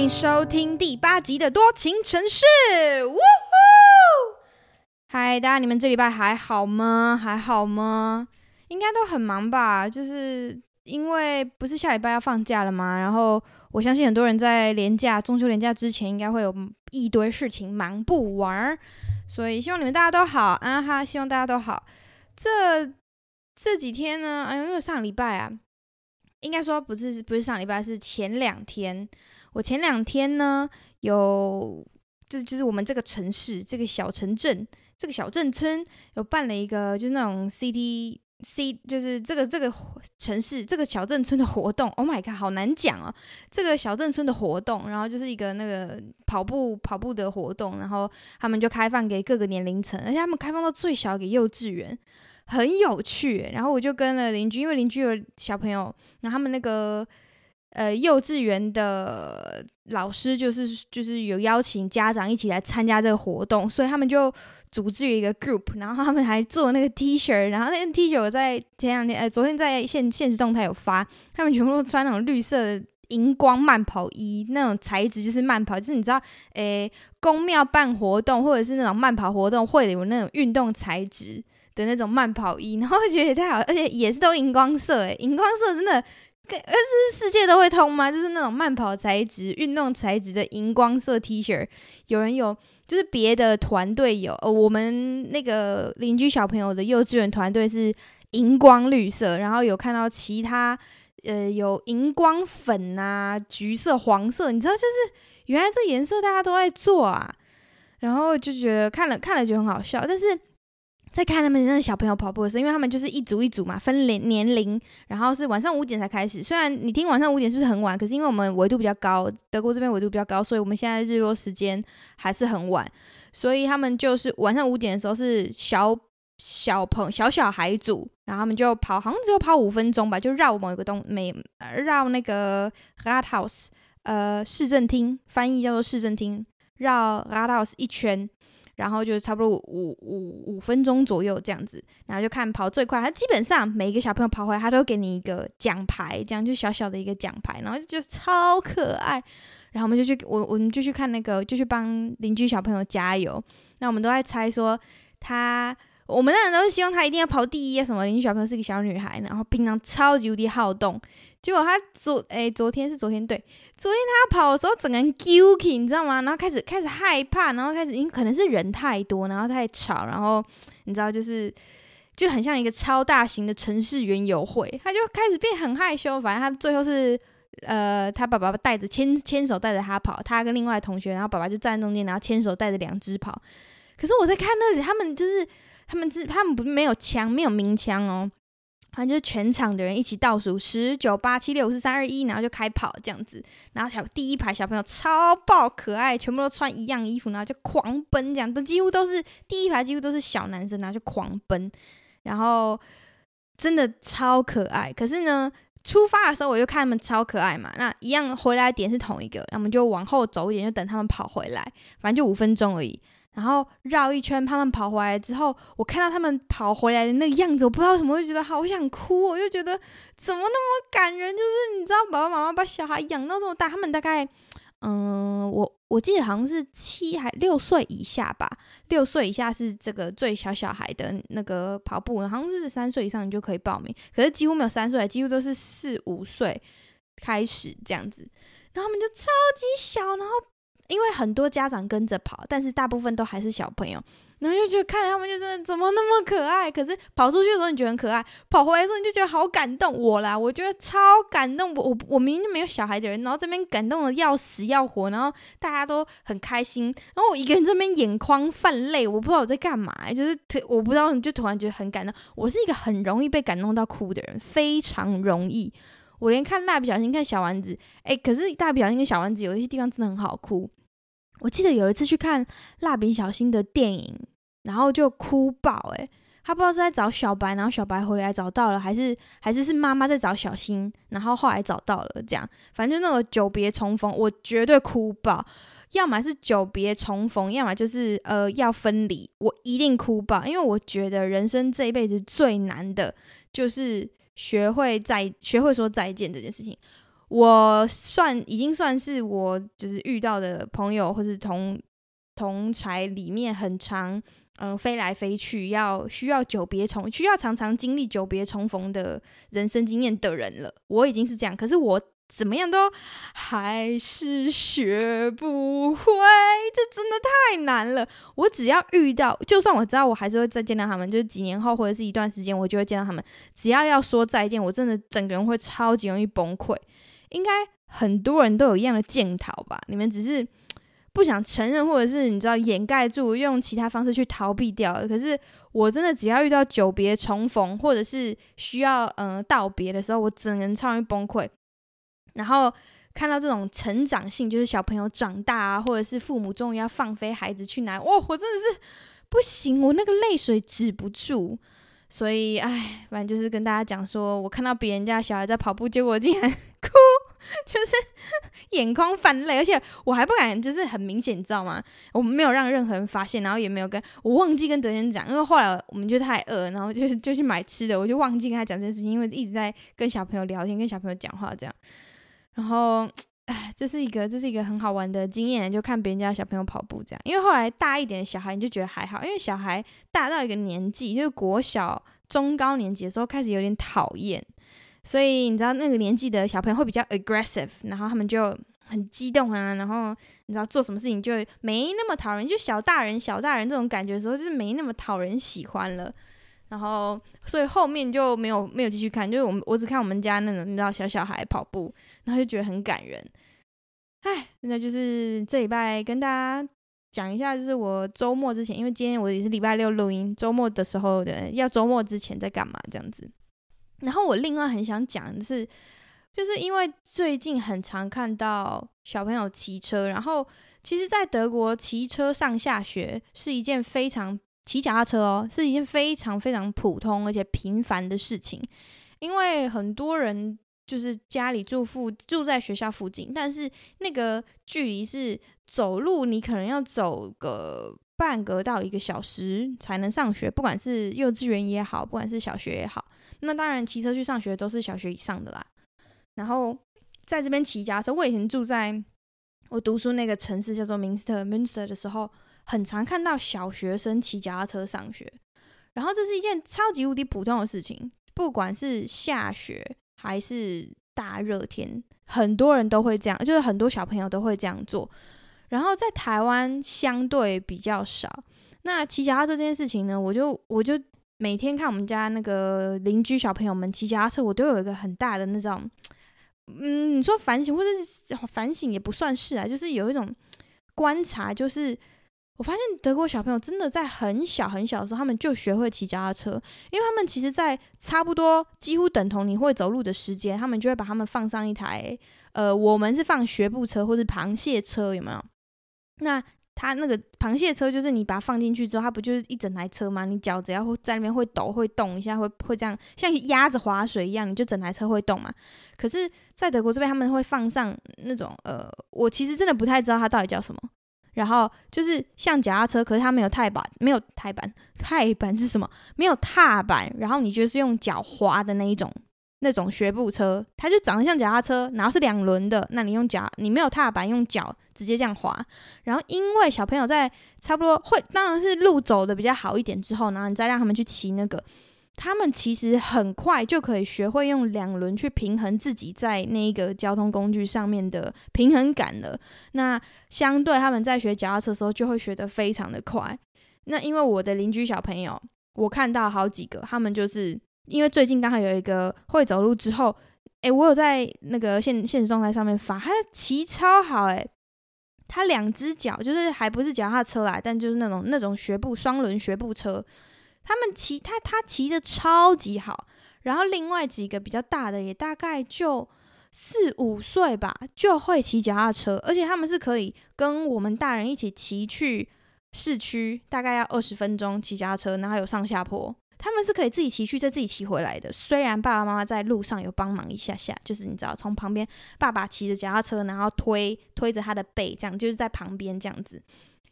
迎收听第八集的多情城市。呜呼！嗨，大家，你们这礼拜还好吗？还好吗？应该都很忙吧？就是因为不是下礼拜要放假了吗？然后我相信很多人在连假、中秋连假之前，应该会有一堆事情忙不完，所以希望你们大家都好啊哈！希望大家都好。这这几天呢？哎呦，因为上礼拜啊，应该说不是不是上礼拜，是前两天。我前两天呢，有这就是我们这个城市这个小城镇这个小镇村有办了一个就是那种 CT C 就是这个这个城市这个小镇村的活动。Oh my god，好难讲哦！这个小镇村的活动，然后就是一个那个跑步跑步的活动，然后他们就开放给各个年龄层，而且他们开放到最小给幼稚园，很有趣。然后我就跟了邻居，因为邻居有小朋友，然后他们那个。呃，幼稚园的老师就是就是有邀请家长一起来参加这个活动，所以他们就组织一个 group，然后他们还做那个 T 恤，然后那个 T 恤我在前两天，呃，昨天在现现实动态有发，他们全部都穿那种绿色的荧光慢跑衣，那种材质就是慢跑，就是你知道，诶，宫庙办活动或者是那种慢跑活动会有那种运动材质的那种慢跑衣，然后我觉得也太好，而且也是都荧光色，诶，荧光色真的。呃，是世界都会通吗？就是那种慢跑材质、运动材质的荧光色 T 恤，有人有，就是别的团队有，呃，我们那个邻居小朋友的幼稚园团队是荧光绿色，然后有看到其他，呃，有荧光粉啊、橘色、黄色，你知道，就是原来这颜色大家都在做啊，然后就觉得看了看了就很好笑，但是。在看他们那小朋友跑步的时候，因为他们就是一组一组嘛，分年年龄，然后是晚上五点才开始。虽然你听晚上五点是不是很晚？可是因为我们纬度比较高，德国这边纬度比较高，所以我们现在日落时间还是很晚。所以他们就是晚上五点的时候是小小朋小小孩组，然后他们就跑，好像只有跑五分钟吧，就绕某一个东每绕那个 Rathaus，呃，市政厅，翻译叫做市政厅，绕 Rathaus 一圈。然后就差不多五五五分钟左右这样子，然后就看跑最快。他基本上每一个小朋友跑回来，他都给你一个奖牌，这样就小小的一个奖牌，然后就超可爱。然后我们就去，我我们就去看那个，就去帮邻居小朋友加油。那我们都在猜说他，我们当然都是希望他一定要跑第一啊什么。邻居小朋友是个小女孩，然后平常超级无敌好动。结果他昨诶，昨天是昨天对，昨天他跑的时候整个人揪起，你知道吗？然后开始开始害怕，然后开始因可能是人太多，然后太吵，然后你知道就是就很像一个超大型的城市园游会，他就开始变很害羞。反正他最后是呃，他爸爸带着牵牵手带着他跑，他跟另外同学，然后爸爸就站在中间，然后牵手带着两只跑。可是我在看那里，他们就是他们是他们不没有枪，没有鸣枪哦。反正就是全场的人一起倒数十九八七六五四三二一，然后就开跑这样子。然后小第一排小朋友超爆可爱，全部都穿一样衣服，然后就狂奔，这样都几乎都是第一排几乎都是小男生，然后就狂奔，然后真的超可爱。可是呢，出发的时候我就看他们超可爱嘛，那一样回来点是同一个，那我们就往后走一点，就等他们跑回来，反正就五分钟而已。然后绕一圈，他们跑回来之后，我看到他们跑回来的那个样子，我不知道什么，就觉得好想哭。我就觉得怎么那么感人？就是你知道，爸爸妈妈把小孩养到这么大，他们大概，嗯，我我记得好像是七还六岁以下吧，六岁以下是这个最小小孩的那个跑步，好像是三岁以上你就可以报名，可是几乎没有三岁，几乎都是四五岁开始这样子，然后他们就超级小，然后。因为很多家长跟着跑，但是大部分都还是小朋友，然后就觉得看他们就是怎么那么可爱。可是跑出去的时候你觉得很可爱，跑回来的时候你就觉得好感动。我啦，我觉得超感动。我我我明明没有小孩的人，然后这边感动的要死要活，然后大家都很开心，然后我一个人这边眼眶泛泪，我不知道我在干嘛，就是我不知道，就突然觉得很感动。我是一个很容易被感动到哭的人，非常容易。我连看蜡笔小新、看小丸子，哎，可是蜡笔小新跟小丸子有一些地方真的很好哭。我记得有一次去看蜡笔小新的电影，然后就哭爆诶，他不知道是在找小白，然后小白回来找到了，还是还是是妈妈在找小新，然后后来找到了这样，反正就那个久别重逢，我绝对哭爆。要么是久别重逢，要么就是呃要分离，我一定哭爆，因为我觉得人生这一辈子最难的就是学会再学会说再见这件事情。我算已经算是我就是遇到的朋友或是同同才里面很长嗯飞来飞去，要需要久别重需要常常经历久别重逢的人生经验的人了。我已经是这样，可是我。怎么样都还是学不会，这真的太难了。我只要遇到，就算我知道我还是会再见到他们，就是几年后或者是一段时间，我就会见到他们。只要要说再见，我真的整个人会超级容易崩溃。应该很多人都有一样的检讨吧？你们只是不想承认，或者是你知道掩盖住，用其他方式去逃避掉。可是我真的只要遇到久别重逢，或者是需要嗯、道别的时候，我整个人超容易崩溃。然后看到这种成长性，就是小朋友长大啊，或者是父母终于要放飞孩子去哪，哇，我真的是不行，我那个泪水止不住。所以，哎，反正就是跟大家讲说，我看到别人家小孩在跑步，结果竟然哭，就是 眼眶泛泪，而且我还不敢，就是很明显，你知道吗？我们没有让任何人发现，然后也没有跟我忘记跟德轩讲，因为后来我们就太饿，然后就就去买吃的，我就忘记跟他讲这件事情，因为一直在跟小朋友聊天，跟小朋友讲话这样。然后，哎，这是一个，这是一个很好玩的经验，就看别人家小朋友跑步这样。因为后来大一点的小孩，你就觉得还好，因为小孩大到一个年纪，就是国小中高年级的时候，开始有点讨厌。所以你知道那个年纪的小朋友会比较 aggressive，然后他们就很激动啊，然后你知道做什么事情就没那么讨人，就小大人小大人这种感觉的时候，就是没那么讨人喜欢了。然后，所以后面就没有没有继续看，就是我们我只看我们家那种你知道小小孩跑步，然后就觉得很感人。哎，那就是这礼拜跟大家讲一下，就是我周末之前，因为今天我也是礼拜六录音，周末的时候的要周末之前在干嘛这样子。然后我另外很想讲的是，就是因为最近很常看到小朋友骑车，然后其实，在德国骑车上下学是一件非常。骑脚踏车哦，是一件非常非常普通而且平凡的事情，因为很多人就是家里住附住在学校附近，但是那个距离是走路，你可能要走个半个到一个小时才能上学，不管是幼稚园也好，不管是小学也好，那当然骑车去上学都是小学以上的啦。然后在这边骑脚踏车，我以前住在我读书那个城市叫做明斯特 （Münster） 的时候。很常看到小学生骑脚踏车上学，然后这是一件超级无敌普通的事情，不管是下雪还是大热天，很多人都会这样，就是很多小朋友都会这样做。然后在台湾相对比较少。那骑脚踏车这件事情呢，我就我就每天看我们家那个邻居小朋友们骑脚踏车，我都有一个很大的那种，嗯，你说反省或者是反省也不算是啊，就是有一种观察，就是。我发现德国小朋友真的在很小很小的时候，他们就学会骑脚踏车，因为他们其实，在差不多几乎等同你会走路的时间，他们就会把他们放上一台，呃，我们是放学步车或者螃蟹车，有没有？那它那个螃蟹车就是你把它放进去之后，它不就是一整台车吗？你脚只要在那边会抖会动一下，会会这样像鸭子划水一样，你就整台车会动嘛。可是，在德国这边他们会放上那种，呃，我其实真的不太知道它到底叫什么。然后就是像脚踏车，可是它没有踏板，没有踏板，踏板是什么？没有踏板。然后你就是用脚滑的那一种，那种学步车，它就长得像脚踏车，然后是两轮的。那你用脚，你没有踏板，用脚直接这样滑。然后因为小朋友在差不多会，当然是路走的比较好一点之后，然后你再让他们去骑那个。他们其实很快就可以学会用两轮去平衡自己在那个交通工具上面的平衡感了。那相对他们在学脚踏车的时候，就会学得非常的快。那因为我的邻居小朋友，我看到好几个，他们就是因为最近刚好有一个会走路之后，诶，我有在那个现现实状态上面发，他骑超好，诶，他两只脚就是还不是脚踏车来，但就是那种那种学步双轮学步车。他们骑他他骑的超级好，然后另外几个比较大的也大概就四五岁吧，就会骑脚踏车，而且他们是可以跟我们大人一起骑去市区，大概要二十分钟骑脚踏车，然后有上下坡，他们是可以自己骑去再自己骑回来的。虽然爸爸妈妈在路上有帮忙一下下，就是你知道从旁边爸爸骑着脚踏车，然后推推着他的背，这样就是在旁边这样子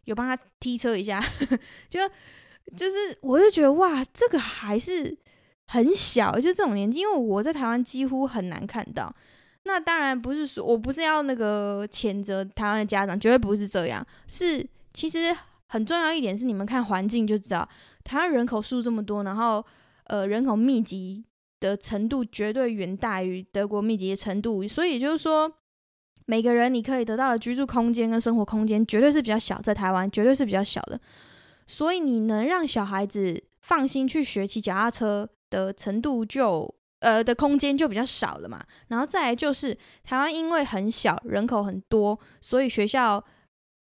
有帮他踢车一下，就。就是，我就觉得哇，这个还是很小，就这种年纪，因为我在台湾几乎很难看到。那当然不是说，我不是要那个谴责台湾的家长，绝对不是这样。是其实很重要一点是，你们看环境就知道，台湾人口数这么多，然后呃人口密集的程度绝对远大于德国密集的程度，所以就是说，每个人你可以得到的居住空间跟生活空间绝对是比较小，在台湾绝对是比较小的，所以你能让小孩子放心去学骑脚踏车的程度就。呃的空间就比较少了嘛，然后再来就是台湾因为很小，人口很多，所以学校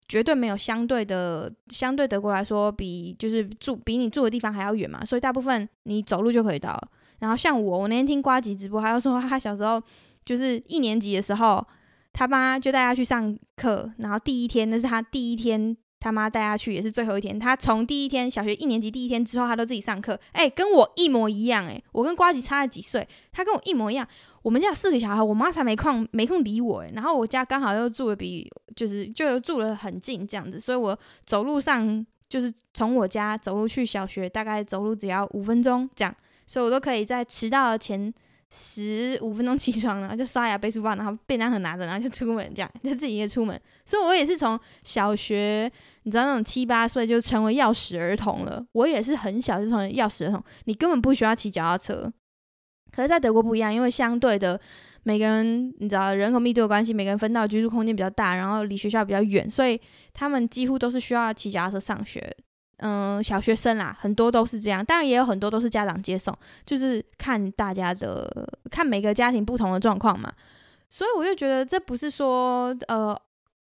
绝对没有相对的，相对德国来说比就是住比你住的地方还要远嘛，所以大部分你走路就可以到。然后像我，我那天听瓜吉直播，他就说他小时候就是一年级的时候，他妈就带他去上课，然后第一天那是他第一天。他妈带他去也是最后一天，他从第一天小学一年级第一天之后，他都自己上课，哎、跟我一模一样、欸，哎，我跟瓜吉差了几岁，他跟我一模一样。我们家四个小孩，我妈才没空没空理我、欸，然后我家刚好又住的比就是就住的很近这样子，所以我走路上就是从我家走路去小学，大概走路只要五分钟这样，所以我都可以在迟到的前。十五分钟起床，然后就刷牙背书包，然后便当盒拿着，然后就出门，这样就自己也出门。所以，我也是从小学，你知道那种七八岁就成为钥匙儿童了。我也是很小就成为钥匙儿童，你根本不需要骑脚踏车。可是，在德国不一样，因为相对的，每个人你知道人口密度的关系，每个人分到居住空间比较大，然后离学校比较远，所以他们几乎都是需要骑脚踏车上学。嗯，小学生啦，很多都是这样，当然也有很多都是家长接送，就是看大家的，看每个家庭不同的状况嘛。所以我就觉得这不是说呃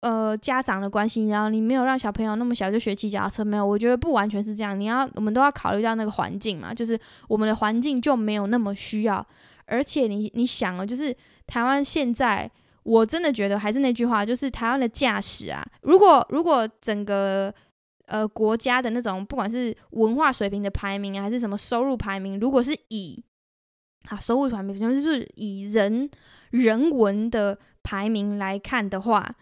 呃家长的关系，然后你没有让小朋友那么小就学骑脚踏车，没有，我觉得不完全是这样。你要我们都要考虑到那个环境嘛，就是我们的环境就没有那么需要，而且你你想啊，就是台湾现在，我真的觉得还是那句话，就是台湾的驾驶啊，如果如果整个。呃，国家的那种不管是文化水平的排名还是什么收入排名，如果是以好收入排名，就是以人人文的排名来看的话，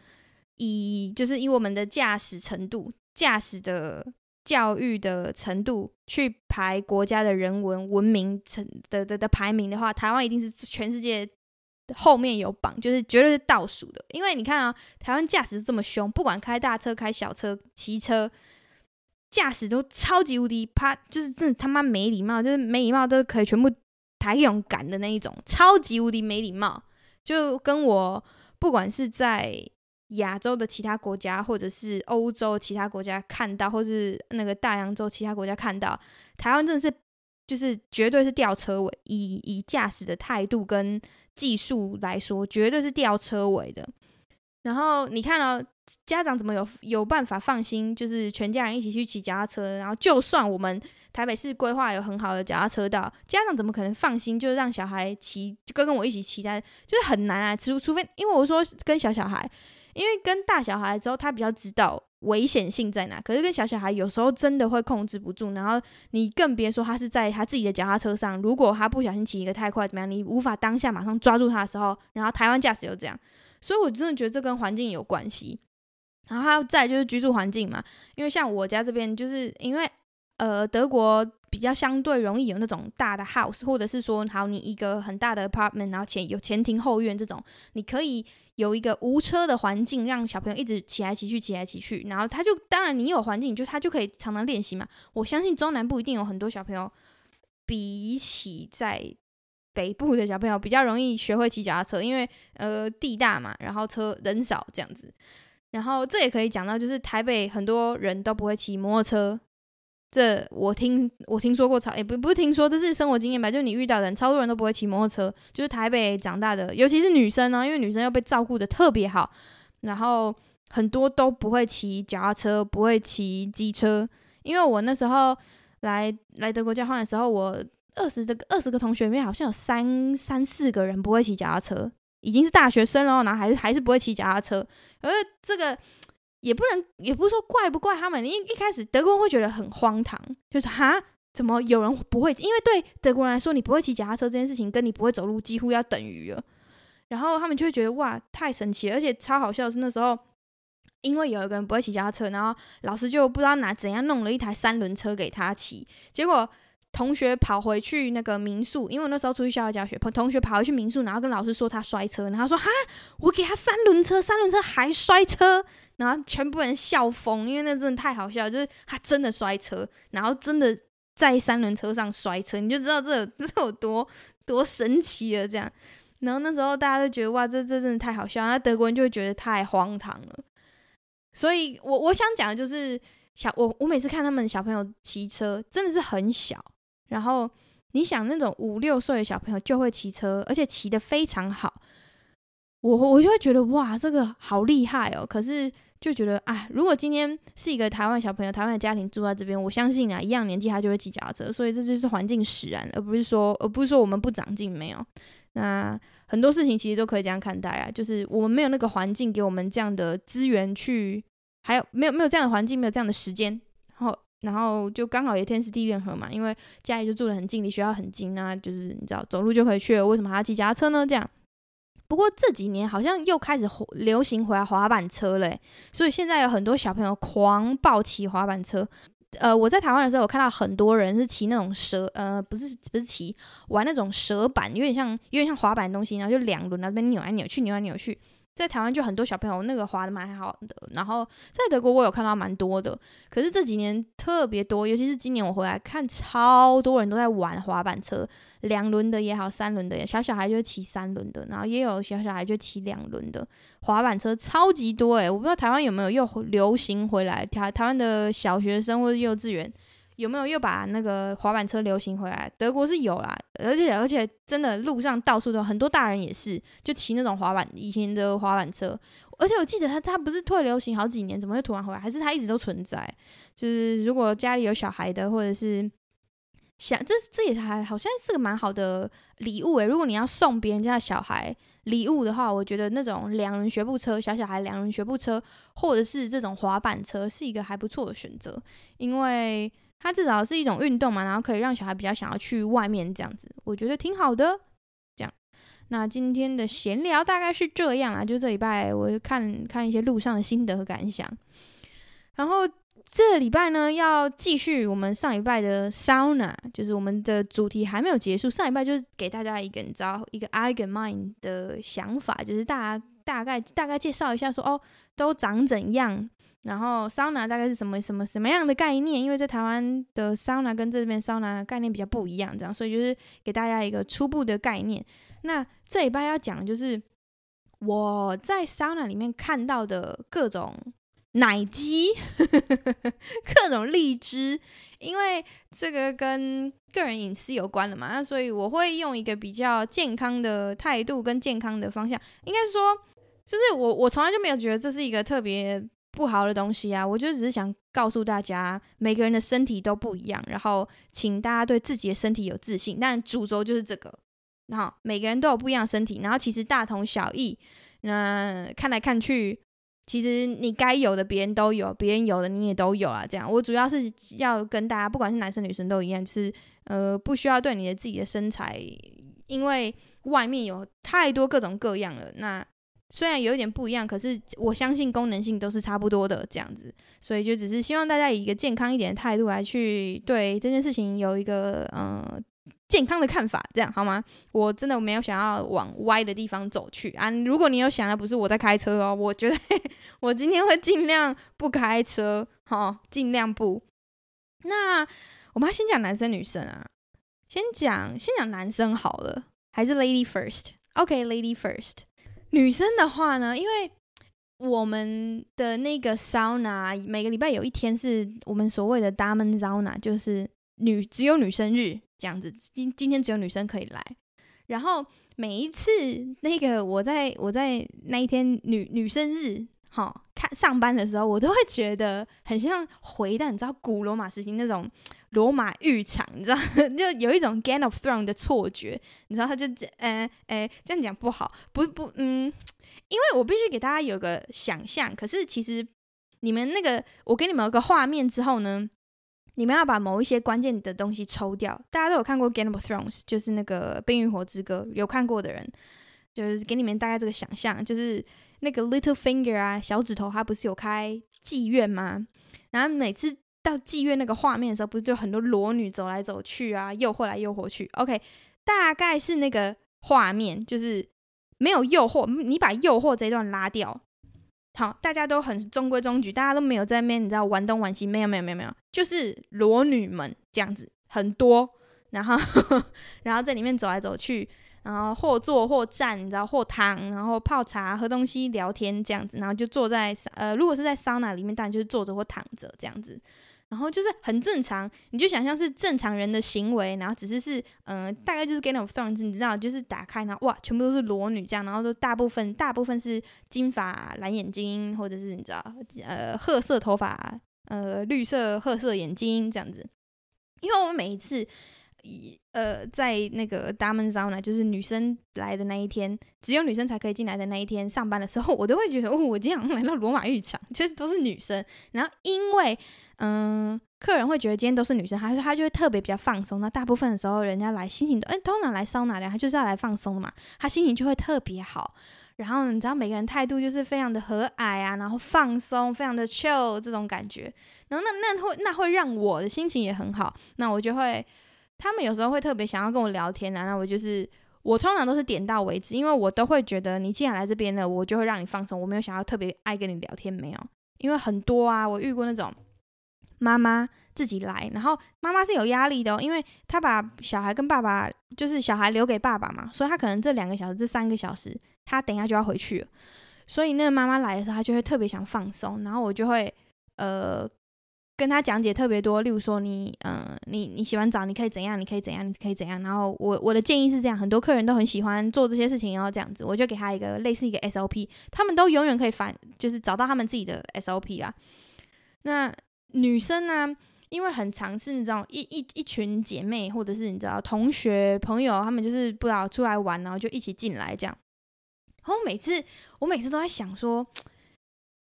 以就是以我们的驾驶程度、驾驶的教育的程度去排国家的人文文明程的的的排名的话，台湾一定是全世界后面有榜，就是绝对是倒数的。因为你看啊，台湾驾驶这么凶，不管开大车、开小车、骑车。驾驶都超级无敌怕，就是真的他妈没礼貌，就是没礼貌都可以全部抬勇敢的那一种，超级无敌没礼貌。就跟我不管是在亚洲的其他国家，或者是欧洲其他国家看到，或是那个大洋洲其他国家看到，台湾真的是就是绝对是吊车尾，以以驾驶的态度跟技术来说，绝对是吊车尾的。然后你看哦。家长怎么有有办法放心？就是全家人一起去骑脚踏车，然后就算我们台北市规划有很好的脚踏车道，家长怎么可能放心？就让小孩骑，就跟跟我一起骑在，就是很难啊。除除非，因为我说跟小小孩，因为跟大小孩之后，他比较知道危险性在哪。可是跟小小孩有时候真的会控制不住，然后你更别说他是在他自己的脚踏车上，如果他不小心骑一个太快，怎么样？你无法当下马上抓住他的时候，然后台湾驾驶又这样，所以我真的觉得这跟环境有关系。然后还有再就是居住环境嘛，因为像我家这边，就是因为呃德国比较相对容易有那种大的 house，或者是说，好你一个很大的 apartment，然后前有前庭后院这种，你可以有一个无车的环境，让小朋友一直骑来骑去，骑来骑去，然后他就当然你有环境，就他就可以常常练习嘛。我相信中南部一定有很多小朋友，比起在北部的小朋友比较容易学会骑脚踏车，因为呃地大嘛，然后车人少这样子。然后这也可以讲到，就是台北很多人都不会骑摩托车，这我听我听说过超，也不不是听说，这是生活经验吧？就你遇到的人，超多人都不会骑摩托车，就是台北长大的，尤其是女生呢，因为女生又被照顾得特别好，然后很多都不会骑脚踏车，不会骑机车。因为我那时候来来德国交换的时候，我二十这个二十个同学里面，好像有三三四个人不会骑脚踏车。已经是大学生了，然后还是还是不会骑脚踏车，而这个也不能，也不是说怪不怪他们。一一开始德国人会觉得很荒唐，就是哈，怎么有人不会？因为对德国人来说，你不会骑脚踏车这件事情，跟你不会走路几乎要等于了。然后他们就会觉得哇，太神奇了，而且超好笑的是那时候，因为有一个人不会骑脚踏车，然后老师就不知道拿怎样弄了一台三轮车给他骑，结果同学跑回去那个民宿，因为那时候出去校外教学，同学跑回去民宿，然后跟老师说他摔车，然后说哈，我给他三轮车，三轮车还摔车，然后全部人笑疯，因为那真的太好笑，就是他真的摔车，然后真的在三轮车上摔车，你就知道这有 这有多多神奇了这样。然后那时候大家都觉得哇，这这真的太好笑，那德国人就会觉得太荒唐了。所以我我想讲的就是小我我每次看他们小朋友骑车，真的是很小。然后你想那种五六岁的小朋友就会骑车，而且骑得非常好，我我就会觉得哇，这个好厉害哦。可是就觉得啊，如果今天是一个台湾小朋友，台湾的家庭住在这边，我相信啊，一样年纪他就会骑脚踏车。所以这就是环境使然，而不是说而不是说我们不长进没有。那很多事情其实都可以这样看待啊，就是我们没有那个环境给我们这样的资源去，还有没有没有这样的环境，没有这样的时间，然后。然后就刚好也天时地利人和嘛，因为家里就住得很近，离学校很近啊，就是你知道走路就可以去了，为什么还要骑脚踏车呢？这样。不过这几年好像又开始流行回来滑板车嘞，所以现在有很多小朋友狂暴骑滑板车。呃，我在台湾的时候，我看到很多人是骑那种蛇，呃，不是不是骑，玩那种蛇板，有点像有点像滑板的东西，然后就两轮那边扭来扭去，扭来扭去。在台湾就很多小朋友那个滑的蛮好的，然后在德国我有看到蛮多的，可是这几年特别多，尤其是今年我回来看，超多人都在玩滑板车，两轮的也好，三轮的也，小小孩就骑三轮的，然后也有小小孩就骑两轮的滑板车，超级多诶，我不知道台湾有没有又流行回来，台台湾的小学生或者幼稚园。有没有又把那个滑板车流行回来？德国是有啦，而且而且真的路上到处都很多大人也是，就骑那种滑板以前的滑板车。而且我记得他他不是退流行好几年，怎么会突然回来？还是他一直都存在？就是如果家里有小孩的，或者是想这这也还好像是个蛮好的礼物诶。如果你要送别人家的小孩礼物的话，我觉得那种两人学步车，小小孩两人学步车，或者是这种滑板车，是一个还不错的选择，因为。它至少是一种运动嘛，然后可以让小孩比较想要去外面这样子，我觉得挺好的。这样，那今天的闲聊大概是这样啊，就这礼拜我看看一些路上的心得和感想。然后这礼拜呢，要继续我们上礼拜的 sauna，就是我们的主题还没有结束。上礼拜就是给大家一个你知道一个 allgemein 的想法，就是大家大概大概介绍一下说哦，都长怎样。然后桑拿大概是什么什么什么样的概念？因为在台湾的桑拿跟这边桑拿概念比较不一样，这样，所以就是给大家一个初步的概念。那这礼拜要讲的就是我在桑拿里面看到的各种奶鸡，各种荔枝，因为这个跟个人隐私有关了嘛，那所以我会用一个比较健康的态度跟健康的方向，应该说，就是我我从来就没有觉得这是一个特别。不好的东西啊，我就只是想告诉大家，每个人的身体都不一样，然后请大家对自己的身体有自信。但主轴就是这个，然后每个人都有不一样的身体，然后其实大同小异。那看来看去，其实你该有的别人都有，别人有的你也都有啊。这样，我主要是要跟大家，不管是男生女生都一样，就是呃，不需要对你的自己的身材，因为外面有太多各种各样了。那虽然有一点不一样，可是我相信功能性都是差不多的这样子，所以就只是希望大家以一个健康一点的态度来去对这件事情有一个嗯、呃、健康的看法，这样好吗？我真的没有想要往歪的地方走去啊！如果你有想的，不是我在开车哦，我觉得 我今天会尽量不开车，好，尽量不。那我们要先讲男生女生啊，先讲先讲男生好了，还是 lady first？OK，lady first。女生的话呢，因为我们的那个 sauna 每个礼拜有一天是我们所谓的 Damen Sauna，就是女只有女生日这样子。今今天只有女生可以来。然后每一次那个我在我在那一天女女生日，好看上班的时候，我都会觉得很像回到你知道古罗马时期那种罗马浴场，你知道 就有一种 Game of Thrones 的错觉，你知道他就这，呃，呃，这样讲不好，不不，嗯，因为我必须给大家有个想象，可是其实你们那个我给你们有个画面之后呢，你们要把某一些关键的东西抽掉。大家都有看过 Game of Thrones，就是那个冰与火之歌，有看过的人，就是给你们大概这个想象，就是。那个 little finger 啊，小指头，他不是有开妓院吗？然后每次到妓院那个画面的时候，不是就很多裸女走来走去啊，诱惑来诱惑去。OK，大概是那个画面，就是没有诱惑，你把诱惑这一段拉掉。好，大家都很中规中矩，大家都没有在那边，你知道玩东玩西，没有没有没有没有，就是裸女们这样子很多，然后 然后在里面走来走去，然后或坐或站，你知道或躺，然后泡茶喝东西聊天这样子，然后就坐在呃，如果是在桑拿里面，当然就是坐着或躺着这样子。然后就是很正常，你就想象是正常人的行为，然后只是是，嗯、大概就是 Game of Thrones，你知道，就是打开，然后哇，全部都是裸女这样，然后都大部分大部分是金发蓝眼睛，或者是你知道，呃，褐色头发，呃，绿色褐色眼睛这样子。因为我们每一次，呃，在那个 Damen Sauna 就是女生来的那一天，只有女生才可以进来的那一天上班的时候，我都会觉得，哦，我今天来到罗马浴场，其实都是女生，然后因为。嗯，客人会觉得今天都是女生，他说他就会特别比较放松。那大部分的时候，人家来心情都，哎，通常来桑拿的，他就是要来放松嘛，他心情就会特别好。然后你知道，每个人态度就是非常的和蔼啊，然后放松，非常的 chill 这种感觉。然后那那会那会让我的心情也很好。那我就会，他们有时候会特别想要跟我聊天啊。那我就是，我通常都是点到为止，因为我都会觉得你既然来这边了，我就会让你放松。我没有想要特别爱跟你聊天，没有，因为很多啊，我遇过那种。妈妈自己来，然后妈妈是有压力的，因为她把小孩跟爸爸，就是小孩留给爸爸嘛，所以她可能这两个小时、这三个小时，她等一下就要回去了。所以那个妈妈来的时候，她就会特别想放松，然后我就会呃跟他讲解特别多，例如说你呃你你洗完澡你可以怎样，你可以怎样，你可以怎样。然后我我的建议是这样，很多客人都很喜欢做这些事情，然后这样子，我就给他一个类似一个 SOP，他们都永远可以反，就是找到他们自己的 SOP 啊。那。女生呢、啊，因为很常是你知道一一一群姐妹，或者是你知道同学朋友，他们就是不知道出来玩，然后就一起进来这样。然后每次我每次都在想说，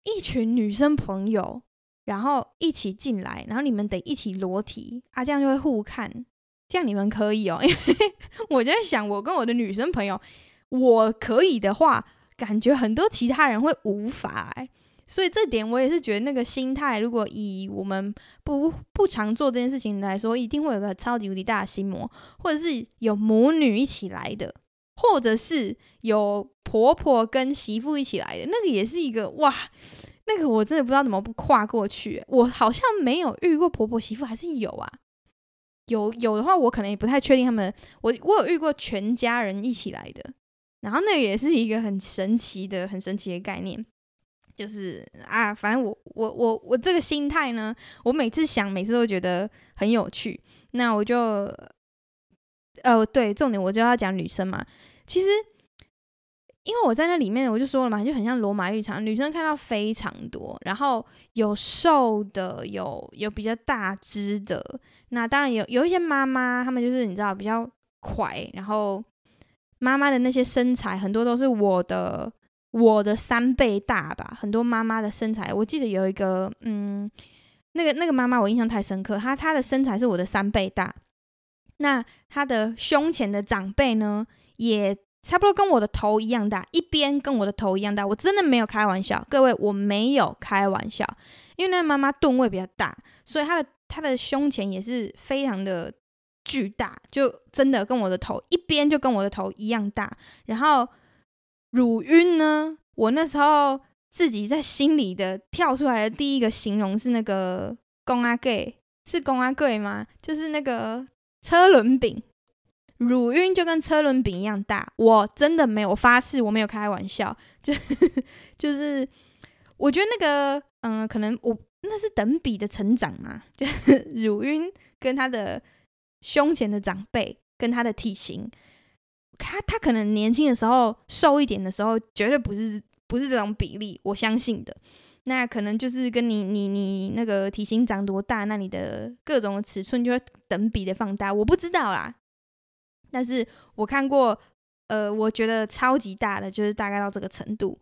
一群女生朋友，然后一起进来，然后你们得一起裸体啊，这样就会互看，这样你们可以哦。因为 我就在想，我跟我的女生朋友，我可以的话，感觉很多其他人会无法哎。所以这点我也是觉得那个心态，如果以我们不不常做这件事情来说，一定会有个超级无敌大的心魔，或者是有母女一起来的，或者是有婆婆跟媳妇一起来的，那个也是一个哇，那个我真的不知道怎么不跨过去。我好像没有遇过婆婆媳妇，还是有啊？有有的话，我可能也不太确定他们。我我有遇过全家人一起来的，然后那个也是一个很神奇的、很神奇的概念。就是啊，反正我我我我这个心态呢，我每次想，每次都觉得很有趣。那我就，呃，对，重点我就要讲女生嘛。其实，因为我在那里面，我就说了嘛，就很像罗马浴场，女生看到非常多，然后有瘦的，有有比较大只的。那当然有有一些妈妈，她们就是你知道比较快，然后妈妈的那些身材很多都是我的。我的三倍大吧，很多妈妈的身材，我记得有一个，嗯，那个那个妈妈我印象太深刻，她她的身材是我的三倍大，那她的胸前的长辈呢，也差不多跟我的头一样大，一边跟我的头一样大，我真的没有开玩笑，各位，我没有开玩笑，因为那个妈妈吨位比较大，所以她的她的胸前也是非常的巨大，就真的跟我的头一边就跟我的头一样大，然后。乳晕呢？我那时候自己在心里的跳出来的第一个形容是那个公阿贵，是公阿贵吗？就是那个车轮饼，乳晕就跟车轮饼一样大。我真的没有，我发誓我没有开玩笑，就就是我觉得那个嗯、可能我那是等比的成长嘛，就乳晕跟他的胸前的长辈跟他的体型。他他可能年轻的时候瘦一点的时候，绝对不是不是这种比例，我相信的。那可能就是跟你你你那个体型长多大，那你的各种尺寸就会等比的放大。我不知道啦，但是我看过，呃，我觉得超级大的就是大概到这个程度。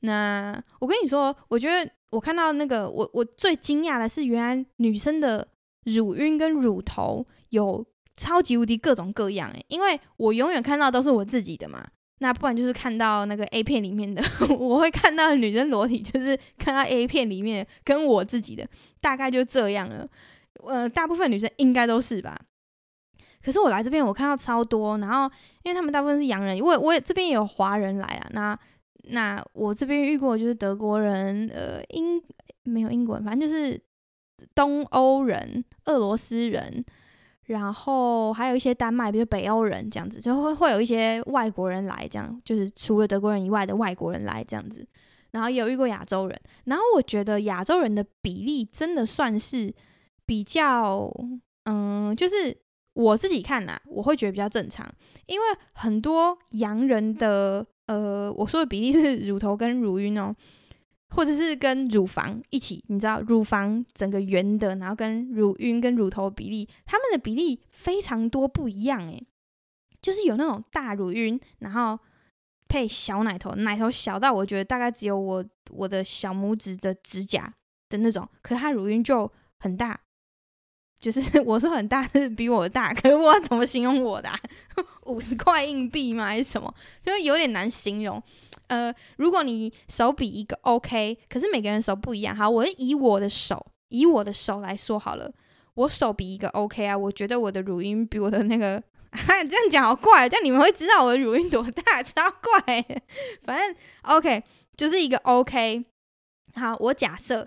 那我跟你说，我觉得我看到那个，我我最惊讶的是，原来女生的乳晕跟乳头有。超级无敌各种各样诶，因为我永远看到都是我自己的嘛。那不然就是看到那个 A 片里面的，我会看到女生裸体，就是看到 A 片里面跟我自己的，大概就这样了。呃，大部分女生应该都是吧。可是我来这边，我看到超多，然后因为他们大部分是洋人，因为我也这边也有华人来啊。那那我这边遇过就是德国人，呃，英没有英国人，反正就是东欧人、俄罗斯人。然后还有一些丹麦，比如北欧人这样子，就会会有一些外国人来，这样就是除了德国人以外的外国人来这样子。然后也有遇过亚洲人，然后我觉得亚洲人的比例真的算是比较，嗯，就是我自己看啦，我会觉得比较正常，因为很多洋人的，呃，我说的比例是乳头跟乳晕哦。或者是跟乳房一起，你知道乳房整个圆的，然后跟乳晕跟乳头比例，他们的比例非常多不一样诶，就是有那种大乳晕，然后配小奶头，奶头小到我觉得大概只有我我的小拇指的指甲的那种，可是它乳晕就很大，就是 我说很大是比我大，可是我要怎么形容我的啊？五十块硬币吗？还是什么？就有点难形容。呃，如果你手比一个 OK，可是每个人手不一样。好，我是以我的手，以我的手来说好了，我手比一个 OK 啊。我觉得我的乳晕比我的那个，哈，这样讲好怪，这样你们会知道我的乳晕多大，超怪。反正 OK，就是一个 OK。好，我假设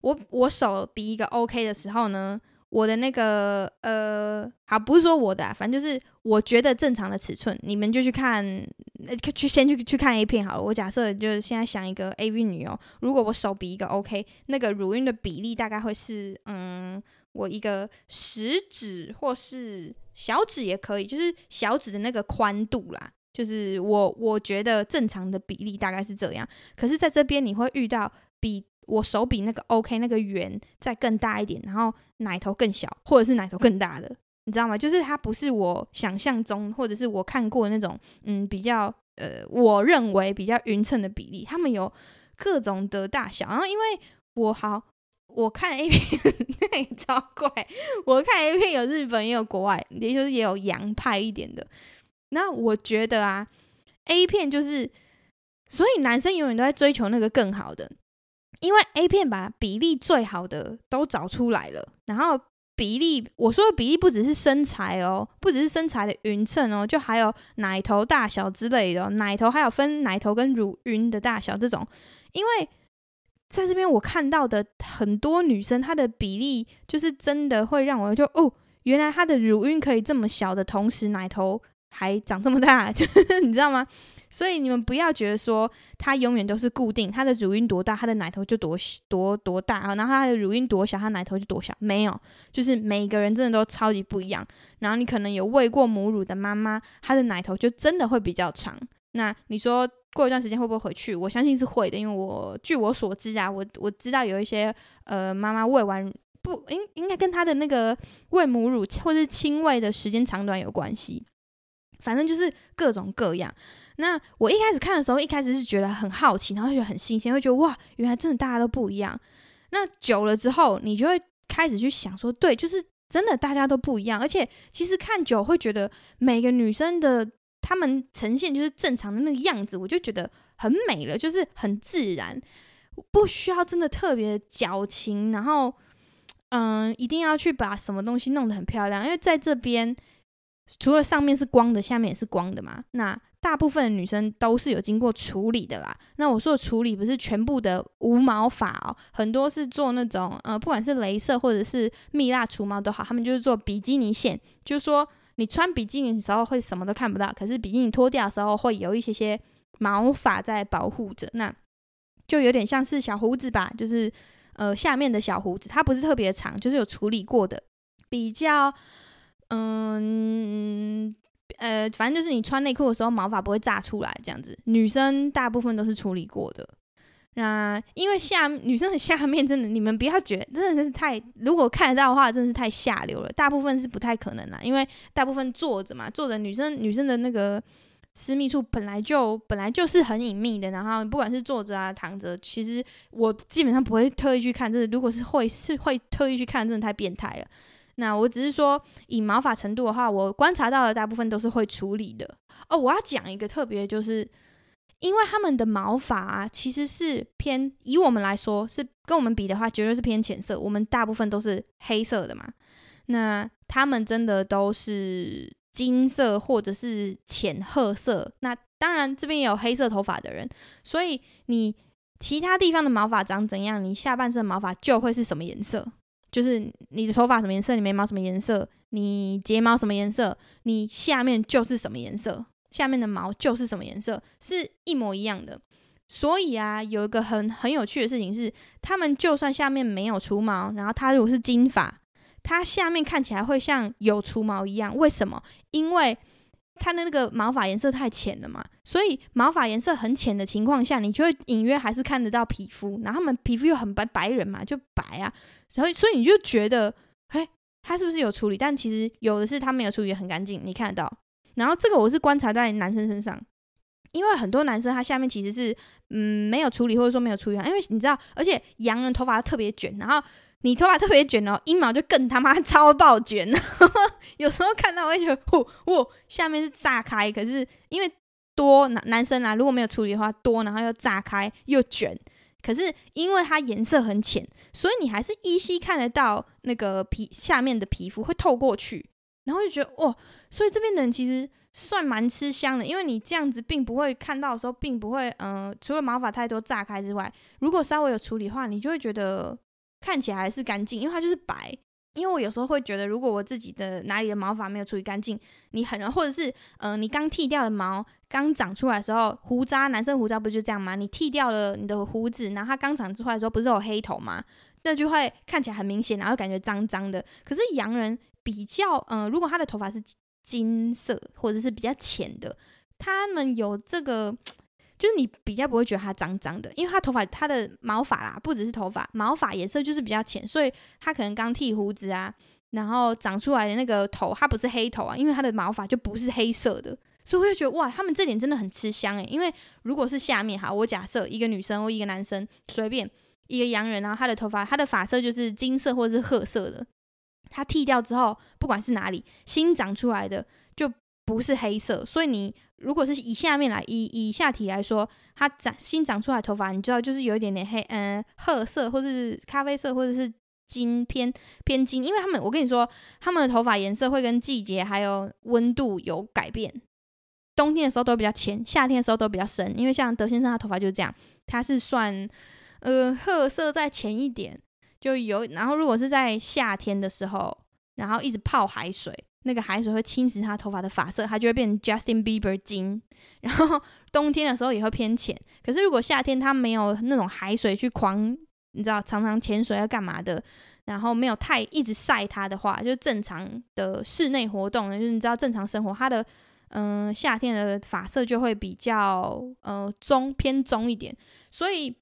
我我手比一个 OK 的时候呢，我的那个呃，好，不是说我的啊，反正就是我觉得正常的尺寸，你们就去看，去先去去看 A 片好了。我假设就是现在想一个 AV 女优，如果我手比一个 OK，那个乳晕的比例大概会是，嗯，我一个食指或是小指也可以，就是小指的那个宽度啦，就是我我觉得正常的比例大概是这样。可是在这边你会遇到比。我手比那个 OK 那个圆再更大一点，然后奶头更小，或者是奶头更大的，你知道吗？就是它不是我想象中，或者是我看过那种，嗯，比较呃，我认为比较匀称的比例。他们有各种的大小，然后因为我好，我看 A 片 那也超怪，我看 A 片有日本也有国外，也就是也有洋派一点的。那我觉得啊，A 片就是，所以男生永远都在追求那个更好的。因为 A 片把比例最好的都找出来了，然后比例我说的比例不只是身材哦，不只是身材的匀称哦，就还有奶头大小之类的哦，奶头还有分奶头跟乳晕的大小这种。因为在这边我看到的很多女生，她的比例就是真的会让我就哦，原来她的乳晕可以这么小的同时，奶头还长这么大，就你知道吗？所以你们不要觉得说它永远都是固定，它的乳晕多大，它的奶头就多多多大啊，然后它的乳晕多小，它奶头就多小，没有，就是每个人真的都超级不一样。然后你可能有喂过母乳的妈妈，她的奶头就真的会比较长。那你说过一段时间会不会回去？我相信是会的，因为我据我所知啊，我我知道有一些呃妈妈喂完不应应该跟她的那个喂母乳或者是亲喂的时间长短有关系，反正就是各种各样。那我一开始看的时候，一开始是觉得很好奇，然后觉得很新鲜，会觉得哇，原来真的大家都不一样。那久了之后，你就会开始去想说，对，就是真的大家都不一样。而且其实看久会觉得每个女生的她们呈现就是正常的那个样子，我就觉得很美了，就是很自然，不需要真的特别矫情，然后嗯，一定要去把什么东西弄得很漂亮。因为在这边，除了上面是光的，下面也是光的嘛。那大部分女生都是有经过处理的啦。那我说的处理不是全部的无毛发哦，很多是做那种呃，不管是镭射或者是蜜蜡除毛都好，他们就是做比基尼线，就是说你穿比基尼的时候会什么都看不到，可是比基尼脱掉的时候会有一些些毛发在保护着，那就有点像是小胡子吧，就是呃下面的小胡子，它不是特别长，就是有处理过的，比较嗯。呃，反正就是你穿内裤的时候，毛发不会炸出来这样子。女生大部分都是处理过的。那因为下女生的下面真的，你们不要觉得真的是太，如果看得到的话，真的是太下流了。大部分是不太可能啦，因为大部分坐着嘛，坐着女生女生的那个私密处本来就本来就是很隐秘的。然后不管是坐着啊躺着，其实我基本上不会特意去看。这如果是会是会特意去看，真的太变态了。那我只是说以毛发程度的话，我观察到的大部分都是会处理的。哦，我要讲一个特别，就是因为他们的毛发啊，其实是偏以我们来说是跟我们比的话，绝对是偏浅色。我们大部分都是黑色的嘛，那他们真的都是金色或者是浅褐色。那当然这边也有黑色头发的人，所以你其他地方的毛发长怎样，你下半身的毛发就会是什么颜色。就是你的头发什么颜色，你眉毛什么颜色，你睫毛什么颜色，你下面就是什么颜色，下面的毛就是什么颜色，是一模一样的。所以啊，有一个很很有趣的事情是，他们就算下面没有除毛，然后他如果是金发，他下面看起来会像有除毛一样。为什么？因为它的那个毛发颜色太浅了嘛，所以毛发颜色很浅的情况下，你就会隐约还是看得到皮肤，然后他们皮肤又很白，白人嘛，就白啊，所以所以你就觉得，嘿，他是不是有处理？但其实有的是他没有处理很干净，你看得到。然后这个我是观察在男生身上，因为很多男生他下面其实是嗯没有处理，或者说没有处理，因为你知道，而且洋人头发特别卷，然后。你头发特别卷哦，阴毛就更他妈超爆卷。有时候看到我会觉得，嚯，下面是炸开。可是因为多男男生啊，如果没有处理的话，多然后又炸开又卷。可是因为它颜色很浅，所以你还是依稀看得到那个皮下面的皮肤会透过去，然后就觉得哇，所以这边的人其实算蛮吃香的，因为你这样子并不会看到的时候，并不会嗯、除了毛发太多炸开之外，如果稍微有处理的话，你就会觉得。看起来还是干净，因为它就是白。因为我有时候会觉得，如果我自己的哪里的毛发没有处理干净，你很容，或者是呃，你刚剃掉的毛刚长出来的时候，胡渣，男生胡渣不就这样吗？你剃掉了你的胡子，然后它刚长出来的时候，不是有黑头吗？那就会看起来很明显，然后感觉脏脏的。可是洋人比较，呃，如果他的头发是金色或者是比较浅的，他们有这个。就是你比较不会觉得它脏脏的，因为它头发它的毛发啦，不只是头发，毛发颜色就是比较浅，所以它可能刚剃胡子啊，然后长出来的那个头，它不是黑头啊，因为它的毛发就不是黑色的，所以我就觉得哇，他们这点真的很吃香诶。因为如果是下面哈，我假设一个女生或一个男生，随便一个洋人啊，他的头发他的发色就是金色或者是褐色的，他剃掉之后，不管是哪里新长出来的不是黑色，所以你。如果是以下面来，以以下体来说，它长新长出来头发，你知道就是有一点点黑，嗯、呃，褐色或者是咖啡色或者是金偏偏金，因为他们我跟你说，他们的头发颜色会跟季节还有温度有改变，冬天的时候都比较浅，夏天的时候都比较深。因为像德先生他头发就是这样，他是算呃褐色再浅一点，就有。然后如果是在夏天的时候，然后一直泡海水。那个海水会侵蚀他头发的发色，他就会变 Justin Bieber 金。然后冬天的时候也会偏浅。可是如果夏天他没有那种海水去狂，你知道常常潜水要干嘛的，然后没有太一直晒它的话，就正常的室内活动，就是你知道正常生活，它的嗯、夏天的发色就会比较呃棕偏棕一点。所以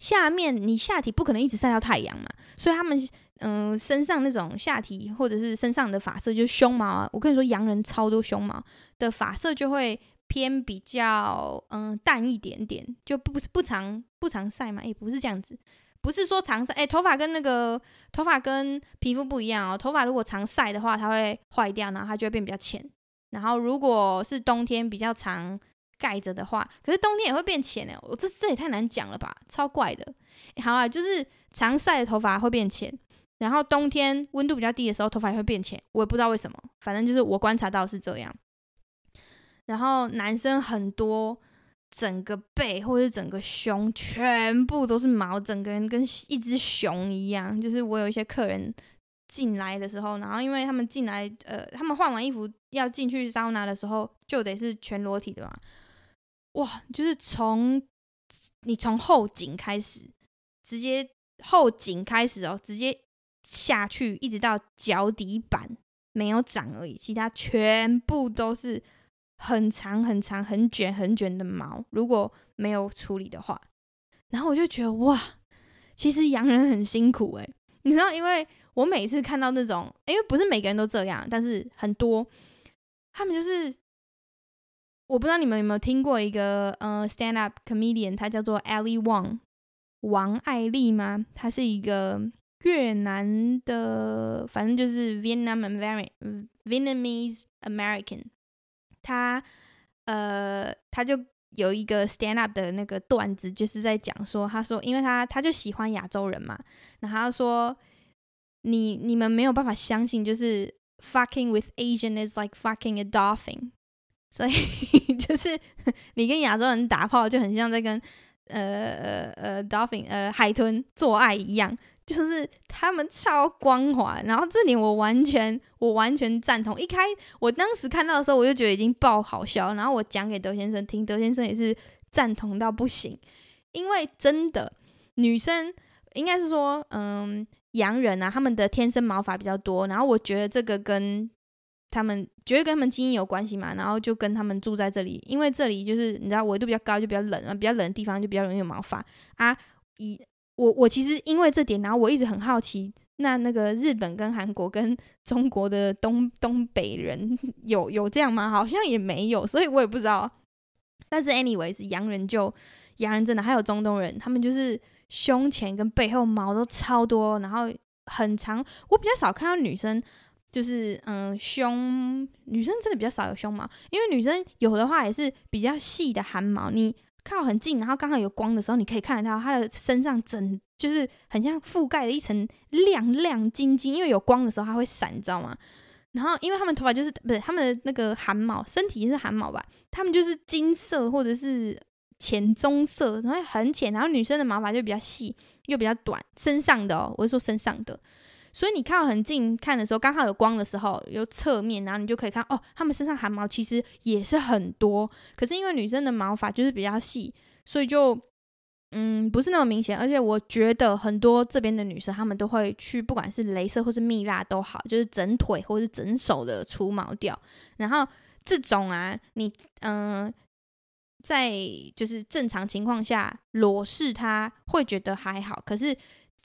下面你下体不可能一直晒到太阳嘛，所以他们。嗯、身上那种下体或者是身上的发色，就是胸毛啊。我跟你说，洋人超多胸毛的发色就会偏比较嗯、淡一点点，就不不常不常晒嘛。也、不是这样子，不是说常晒。诶、欸，头发跟那个头发跟皮肤不一样哦。头发如果常晒的话，它会坏掉，然后它就会变比较浅。然后如果是冬天比较长盖着的话，可是冬天也会变浅诶。我这这也太难讲了吧，超怪的。好啊，就是常晒的头发会变浅。然后冬天温度比较低的时候，头发也会变浅，我也不知道为什么，反正就是我观察到是这样。然后男生很多，整个背或者整个胸全部都是毛，整个人跟一只熊一样。就是我有一些客人进来的时候，然后因为他们进来，呃，他们换完衣服要进去桑拿的时候，就得是全裸体的嘛。哇，就是从你从后颈开始，直接后颈开始哦，直接。下去一直到脚底板没有长而已，其他全部都是很长很长、很卷很卷的毛。如果没有处理的话，然后我就觉得哇，其实洋人很辛苦诶。你知道，因为我每次看到那种，因为不是每个人都这样，但是很多他们就是，我不知道你们有没有听过一个呃 stand up comedian，他叫做 Ali Wong 王爱丽吗？他是一个。越南的，反正就是 Vietnam American Vietnamese American，他呃他就有一个 stand up 的那个段子，就是在讲说，他说，因为他他就喜欢亚洲人嘛，然后他说，你你们没有办法相信，就是 fucking with Asian is like fucking a dolphin，所以就是你跟亚洲人打炮就很像在跟呃呃呃 dolphin 呃海豚做爱一样。就是他们超光滑，然后这点我完全我完全赞同。一开我当时看到的时候，我就觉得已经爆好笑，然后我讲给德先生听，德先生也是赞同到不行。因为真的女生应该是说，嗯，洋人啊，他们的天生毛发比较多，然后我觉得这个跟他们绝对跟他们基因有关系嘛，然后就跟他们住在这里，因为这里就是你知道纬度比较高，就比较冷啊，比较冷的地方就比较容易有毛发啊，以。我我其实因为这点，然后我一直很好奇，那那个日本跟韩国跟中国的东东北人 有有这样吗？好像也没有，所以我也不知道。但是 anyways，洋人就洋人真的还有中东人，他们就是胸前跟背后毛都超多，然后很长。我比较少看到女生，就是嗯胸女生真的比较少有胸毛，因为女生有的话也是比较细的汗毛，你。靠很近，然后刚好有光的时候，你可以看得到它的身上整就是很像覆盖了一层亮亮晶晶，因为有光的时候它会闪，你知道吗？然后因为他们头发就是不是他们的那个汗毛，身体是汗毛吧？他们就是金色或者是浅棕色，然后很浅。然后女生的毛发就比较细又比较短，身上的哦，我是说身上的。所以你靠很近看的时候，刚好有光的时候，有侧面，然后你就可以看哦，他们身上汗毛其实也是很多。可是因为女生的毛发就是比较细，所以就嗯不是那么明显。而且我觉得很多这边的女生，她们都会去，不管是镭射或是蜜蜡都好，就是整腿或是整手的除毛掉。然后这种啊，你嗯、在就是正常情况下裸视，它会觉得还好。可是，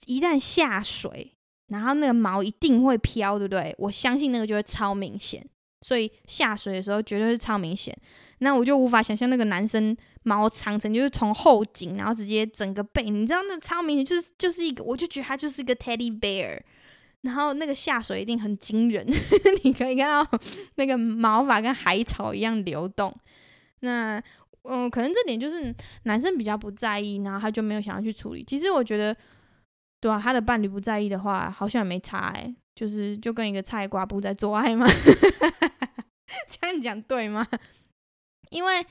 一旦下水。然后那个毛一定会飘，对不对？我相信那个就会超明显，所以下水的时候绝对是超明显。那我就无法想象那个男生毛长成就是从后颈，然后直接整个背，你知道那超明显，就是就是一个，我就觉得他就是一个 teddy bear。然后那个下水一定很惊人，你可以看到 那个毛发跟海草一样流动。那嗯，可能这点就是男生比较不在意，然后他就没有想要去处理。其实我觉得。对啊，他的伴侣不在意的话，好像也没差哎，就是就跟一个菜瓜布在做爱嘛，这样讲对吗？因为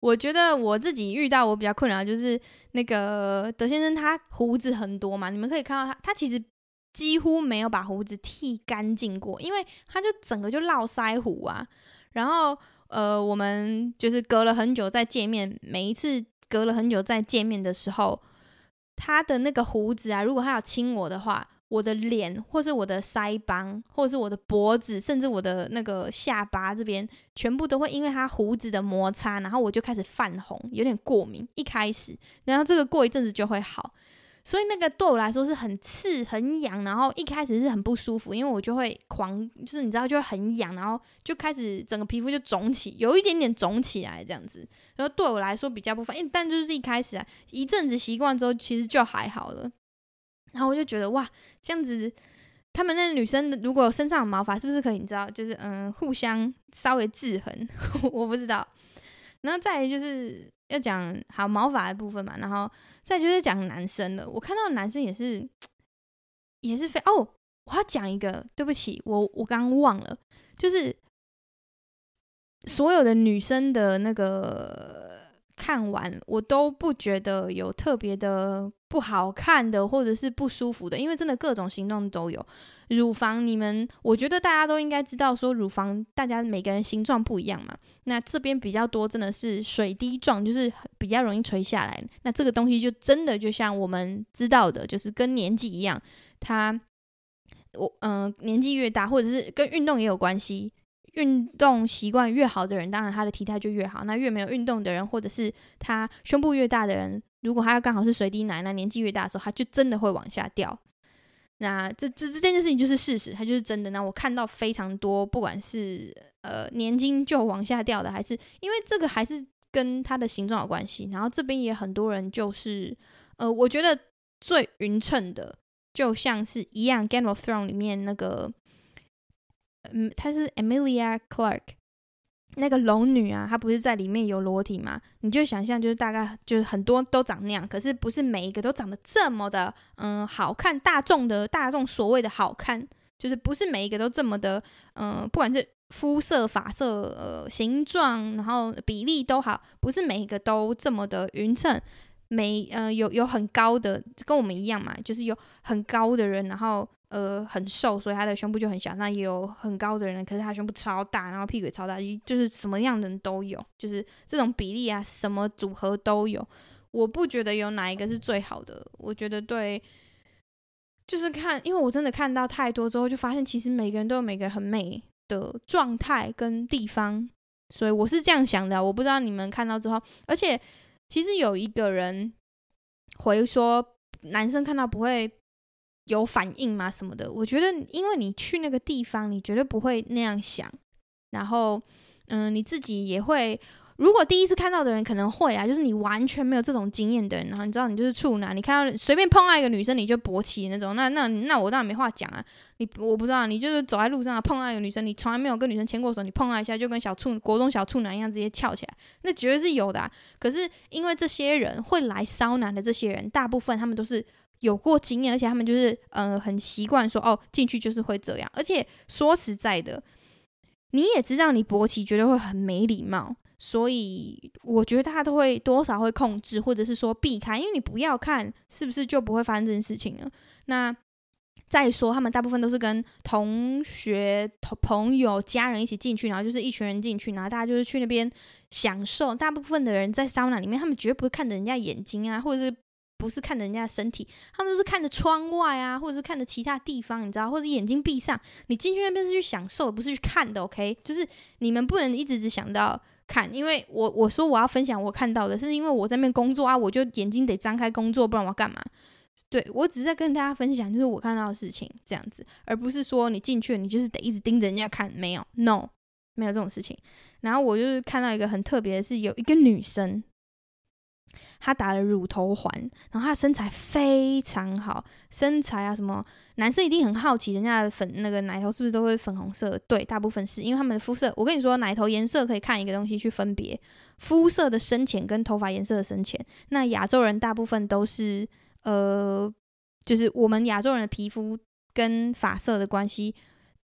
我觉得我自己遇到我比较困扰，就是那个德先生他胡子很多嘛，你们可以看到他，他其实几乎没有把胡子剃干净过，因为他就整个就络腮胡啊。然后呃，我们就是隔了很久再见面，每一次隔了很久再见面的时候。他的那个胡子啊，如果他要亲我的话，我的脸，或是我的腮帮，或是我的脖子，甚至我的那个下巴这边，全部都会因为他胡子的摩擦，然后我就开始泛红，有点过敏。一开始，然后这个过一阵子就会好。所以那个对我来说是很刺、很痒，然后一开始是很不舒服，因为我就会狂，就是你知道就会很痒，然后就开始整个皮肤就肿起，有一点点肿起来这样子。然后对我来说比较不方便，但就是一开始啊，一阵子习惯之后，其实就还好了。然后我就觉得哇，这样子，他们那女生如果身上有毛发，是不是可以？你知道，就是嗯，互相稍微制衡，我不知道。然后再就是要讲好毛发的部分嘛，然后。再就是讲男生的，我看到男生也是，也是非哦，我要讲一个，对不起，我我刚忘了，就是所有的女生的那个看完，我都不觉得有特别的不好看的，或者是不舒服的，因为真的各种形状都有。乳房，你们我觉得大家都应该知道，说乳房大家每个人形状不一样嘛。那这边比较多，真的是水滴状，就是比较容易垂下来。那这个东西就真的就像我们知道的，就是跟年纪一样，它我嗯、年纪越大，或者是跟运动也有关系。运动习惯越好的人，当然他的体态就越好。那越没有运动的人，或者是他胸部越大的人，如果他要刚好是水滴奶，那年纪越大的时候，他就真的会往下掉。那这这这件事情就是事实，它就是真的。那我看到非常多，不管是呃年金就往下掉的，还是因为这个还是跟它的形状有关系。然后这边也很多人就是呃，我觉得最匀称的就像是一样，《Game of Thrones》里面那个，嗯，她是 Emilia Clark，。那个龙女啊，她不是在里面有裸体吗？你就想象，就是大概就是很多都长那样，可是不是每一个都长得这么的嗯好看。大众的大众所谓的好看，就是不是每一个都这么的嗯，不管是肤色、发色、呃形状，然后比例都好，不是每一个都这么的匀称。每呃有有很高的，跟我们一样嘛，就是有很高的人，然后。呃，很瘦，所以他的胸部就很小。那也有很高的人，可是他胸部超大，然后屁股超大，就是什么样的人都有，就是这种比例啊，什么组合都有。我不觉得有哪一个是最好的。我觉得对，就是看，因为我真的看到太多之后，就发现其实每个人都有每个人很美的状态跟地方，所以我是这样想的。我不知道你们看到之后，而且其实有一个人回说，男生看到不会。有反应吗？什么的？我觉得，因为你去那个地方，你绝对不会那样想。然后，嗯、你自己也会。如果第一次看到的人可能会啊，就是你完全没有这种经验的人，然后你知道你就是处男，你看到随便碰到一个女生你就勃起那种，那那那我当然没话讲啊。你我不知道，你就是走在路上啊碰到一个女生，你从来没有跟女生牵过手，你碰到一下就跟小处国中小处男一样直接翘起来，那绝对是有的啊。可是因为这些人会来骚男的这些人，大部分他们都是。有过经验，而且他们就是呃很习惯说哦进去就是会这样，而且说实在的，你也知道你勃起绝对会很没礼貌，所以我觉得他都会多少会控制，或者是说避开，因为你不要看是不是就不会发生这件事情了？那再说他们大部分都是跟同学、同朋友、家人一起进去，然后就是一群人进去，然后大家就是去那边享受。大部分的人在桑拿里面，他们绝不会看着人家眼睛啊，或者是。不是看着人家身体，他们都是看着窗外啊，或者是看着其他地方，你知道，或者眼睛闭上。你进去那边是去享受，不是去看的，OK？就是你们不能一直只想到看，因为我我说我要分享我看到的，是因为我在那边工作啊，我就眼睛得张开工作，不然我要干嘛？对，我只是在跟大家分享，就是我看到的事情这样子，而不是说你进去你就是得一直盯着人家看，没有，no，没有这种事情。然后我就是看到一个很特别的是，有一个女生。她打了乳头环，然后她身材非常好，身材啊什么，男生一定很好奇，人家的粉那个奶头是不是都会粉红色？对，大部分是因为他们的肤色。我跟你说，奶头颜色可以看一个东西去分别肤色的深浅跟头发颜色的深浅。那亚洲人大部分都是呃，就是我们亚洲人的皮肤跟发色的关系。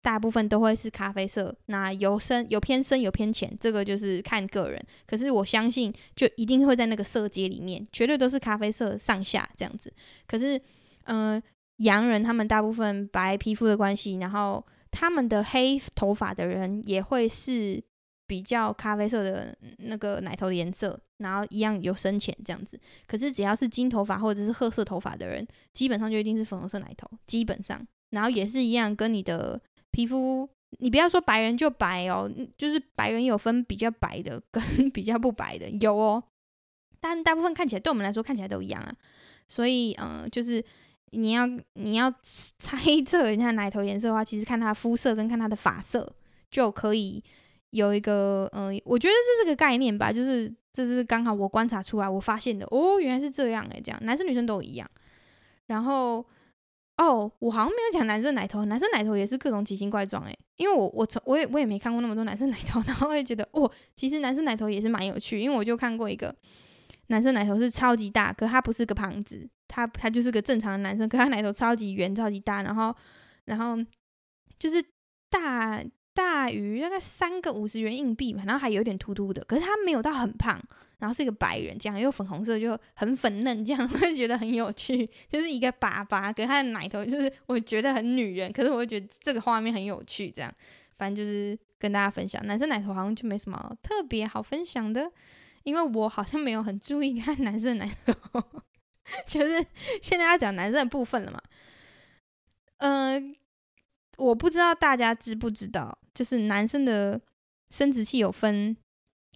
大部分都会是咖啡色，那有深有偏深有偏浅，这个就是看个人。可是我相信，就一定会在那个色阶里面，绝对都是咖啡色上下这样子。可是，嗯、洋人他们大部分白皮肤的关系，然后他们的黑头发的人也会是比较咖啡色的那个奶头的颜色，然后一样有深浅这样子。可是只要是金头发或者是褐色头发的人，基本上就一定是粉红色奶头，基本上，然后也是一样跟你的。皮肤，你不要说白人就白哦，就是白人有分比较白的跟 比较不白的，有哦。但大部分看起来，对我们来说看起来都一样啊。所以，嗯、就是你要你要 猜测人家奶头颜色的话，其实看他肤色跟看他的发色就可以有一个，嗯、我觉得这是个概念吧。就是这是刚好我观察出来，我发现的哦，原来是这样诶，这样男生女生都一样。然后。哦，我好像没有讲男生奶头，男生奶头也是各种奇形怪状诶，因为我我从我也我也没看过那么多男生奶头，然后我也觉得哦，其实男生奶头也是蛮有趣，因为我就看过一个男生奶头是超级大，可他不是个胖子，他他就是个正常的男生，可他奶头超级圆、超级大，然后然后就是大大于大概三个五十元硬币嘛，然后还有点凸凸的，可是他没有到很胖。然后是一个白人，这样又粉红色，就很粉嫩，这样 会觉得很有趣。就是一个爸爸，跟他的奶头，就是我觉得很女人，可是我觉得这个画面很有趣。这样，反正就是跟大家分享，男生奶头好像就没什么特别好分享的，因为我好像没有很注意看男生奶头。就是现在要讲男生的部分了嘛。嗯、我不知道大家知不知道，就是男生的生殖器有分。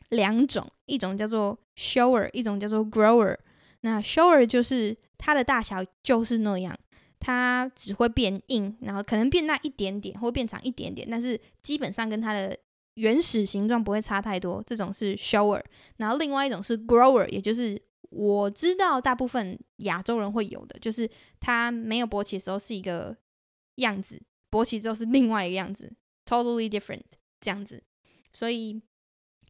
两种，一种叫做 shower，一种叫做 grower。那 shower 就是它的大小就是那样，它只会变硬，然后可能变大一点点，或变长一点点，但是基本上跟它的原始形状不会差太多。这种是 shower。然后另外一种是 grower，也就是我知道大部分亚洲人会有的，就是它没有勃起的时候是一个样子，勃起之后是另外一个样子，totally different 这样子。所以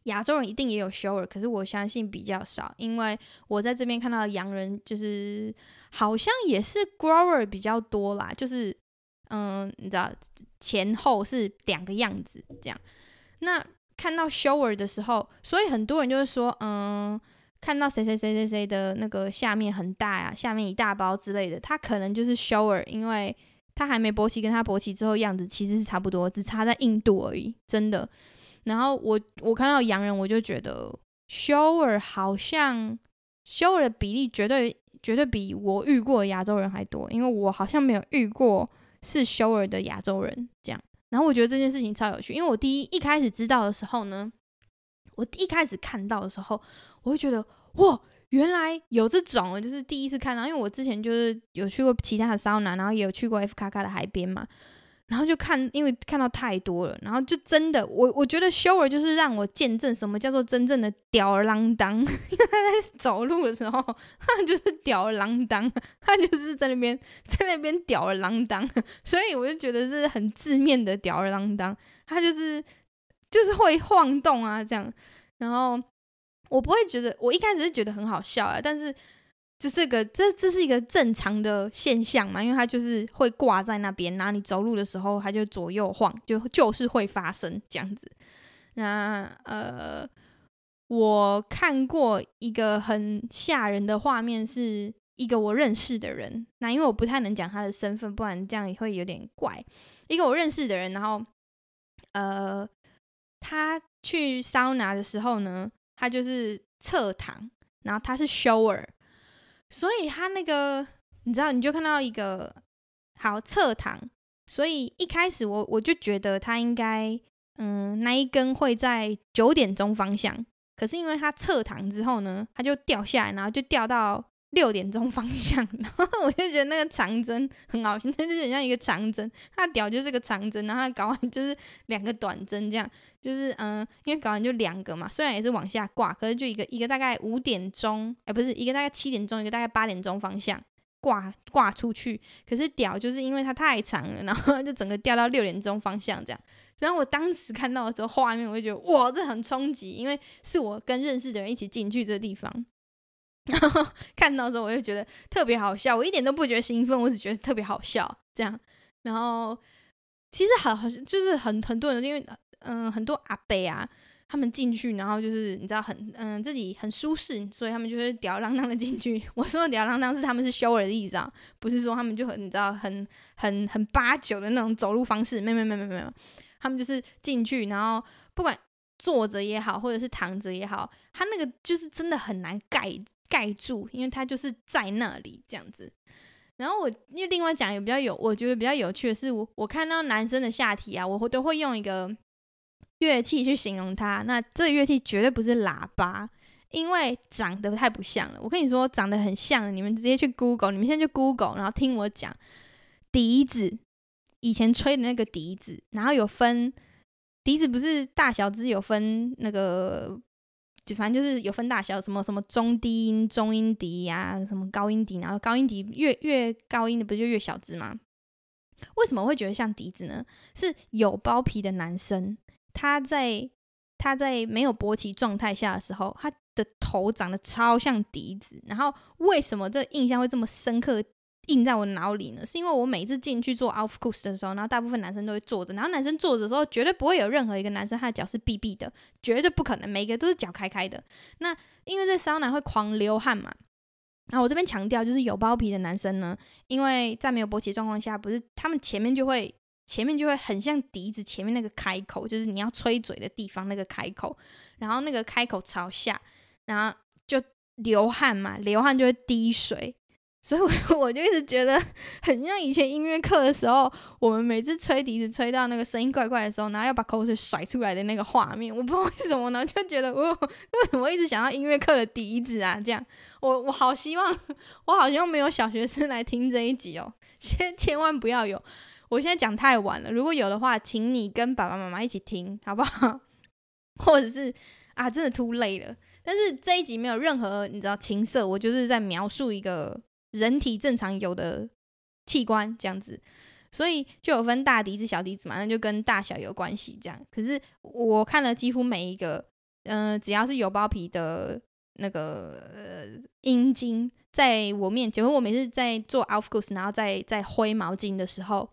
亚洲人一定也有 shower，可是我相信比较少，因为我在这边看到洋人就是好像也是 grower 比较多啦，就是嗯，你知道前后是两个样子这样。那看到 shower 的时候，所以很多人就会说，嗯。看到谁谁谁谁谁的那个下面很大呀，下面一大包之类的，他可能就是 shower，因为他还没勃起，跟他勃起之后样子其实是差不多，只差在硬度而已，真的。然后我我看到洋人，我就觉得修尔好像修尔的比例绝对绝对比我遇过的亚洲人还多，因为我好像没有遇过是修尔的亚洲人这样。然后我觉得这件事情超有趣，因为我第一一开始知道的时候呢，我一开始看到的时候。我会觉得哇，原来有这种，就是第一次看到。因为我之前就是有去过其他的桑拿，然后也有去过 F 卡卡的海边嘛，然后就看，因为看到太多了，然后就真的，我我觉得 shower 就是让我见证什么叫做真正的吊儿郎当。因为他在走路的时候，他就是吊儿郎当，他就是在那边在那边吊儿郎当，所以我就觉得是很字面的吊儿郎当，他就是就是会晃动啊这样，然后。我不会觉得，我一开始是觉得很好笑啊，但是就这个，这这是一个正常的现象嘛，因为它就是会挂在那边，然后你走路的时候，它就左右晃，就就是会发生这样子。那呃，我看过一个很吓人的画面，是一个我认识的人，那因为我不太能讲他的身份，不然这样也会有点怪。一个我认识的人，然后呃，他去桑拿的时候呢。他就是侧躺，然后他是 shower，所以他那个你知道，你就看到一个好侧躺，所以一开始我我就觉得他应该嗯那一根会在九点钟方向，可是因为他侧躺之后呢，他就掉下来，然后就掉到六点钟方向，然后我就觉得那个长针很好笑，就是很像一个长针，它屌就是个长针，然后它睾丸就是两个短针这样。就是嗯，因为睾丸就两个嘛，虽然也是往下挂，可是就一个一个大概五点钟，哎、不是一个大概七点钟，一个大概八点钟方向挂挂出去。可是屌就是因为它太长了，然后就整个掉到六点钟方向这样。然后我当时看到的时候，画面我就觉得哇，这很冲击，因为是我跟认识的人一起进去这个地方，然 后看到的时候我就觉得特别好笑，我一点都不觉得兴奋，我只觉得特别好笑这样。然后其实好好就是很很多人因为。嗯，很多阿伯啊，他们进去，然后就是你知道很嗯自己很舒适，所以他们就是吊儿郎当的进去。我说吊儿郎当是他们是 shower 的意思啊，不是说他们就很你知道很很很八九的那种走路方式，没有没有没有没有，他们就是进去，然后不管坐着也好，或者是躺着也好，他那个就是真的很难盖盖住，因为他就是在那里这样子。然后我因为另外讲也比较有，我觉得比较有趣的是，我我看到男生的下体啊，我都会用一个。乐器去形容它，那这个乐器绝对不是喇叭，因为长得太不像了。我跟你说，长得很像，你们直接去 Google，你们现在去 Google，然后听我讲，笛子，以前吹的那个笛子，然后有分笛子，不是大小只有分那个，就反正就是有分大小，什么什么中低音、中音笛呀、什么高音笛，然后高音笛越越高音的不就越小只吗？为什么会觉得像笛子呢？是有包皮的男生。他在他在没有勃起状态下的时候，他的头长得超像笛子。然后为什么这印象会这么深刻印在我脑里呢？是因为我每次进去做 Aufguss 的时候，然后大部分男生都会坐着，然后男生坐着的时候绝对不会有任何一个男生他的脚是闭闭的，绝对不可能，每一个都是脚开开的。那因为这桑拿会狂流汗嘛。然后我这边强调就是有包皮的男生呢，因为在没有勃起状况下，不是他们前面就会。前面就会很像笛子，前面那个开口就是你要吹嘴的地方那个开口，然后那个开口朝下，然后就流汗嘛，流汗就会滴水，所以我 我就一直觉得很像以前音乐课的时候，我们每次吹笛子吹到那个声音怪怪的时候，然后要把口水甩出来的那个画面，我不知道为什么呢，就觉得我 为什么一直想到音乐课的笛子啊？这样，我我好希望我好像没有小学生来听这一集哦，千千万不要有。我现在讲太晚了，如果有的话，请你跟爸爸妈妈一起听，好不好？或者是啊，真的 too late 了。但是这一集没有任何你知道情色，我就是在描述一个人体正常有的器官这样子，所以就有分大笛子、小笛子嘛，那就跟大小有关系这样。可是我看了几乎每一个，嗯、只要是有包皮的那个呃阴茎，在我面前，我每次在做 Aufguss，然后再在挥毛巾的时候，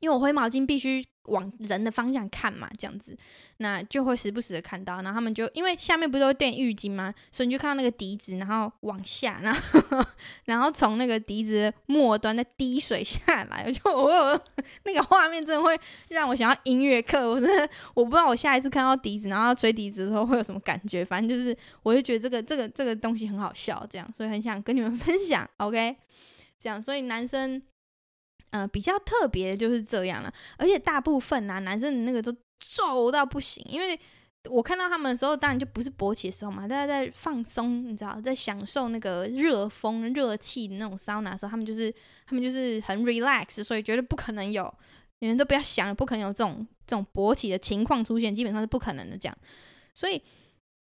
因为我挥毛巾必须。往人的方向看嘛，这样子，那就会时不时的看到，然后他们就因为下面不是都会垫浴巾吗？所以你就看到那个笛子，然后往下，然后然后从那个笛子末端再滴水下来，我就我有那个画面，真的会让我想要音乐课。我真的我不知道我下一次看到笛子，然后吹笛子的时候会有什么感觉。反正就是，我就觉得这个这个这个东西很好笑，这样，所以很想跟你们 分享。OK，这样，所以男生。嗯、比较特别的就是这样了，而且大部分啊，男生的那个都皱到不行，因为我看到他们的时候，当然就不是勃起的时候嘛，大家在放松，你知道，在享受那个热风、热气的那种桑拿的时候，他们就是他们就是很 relax，所以绝对不可能有，你们都不要想，不可能有这种这种勃起的情况出现，基本上是不可能的这样，所以。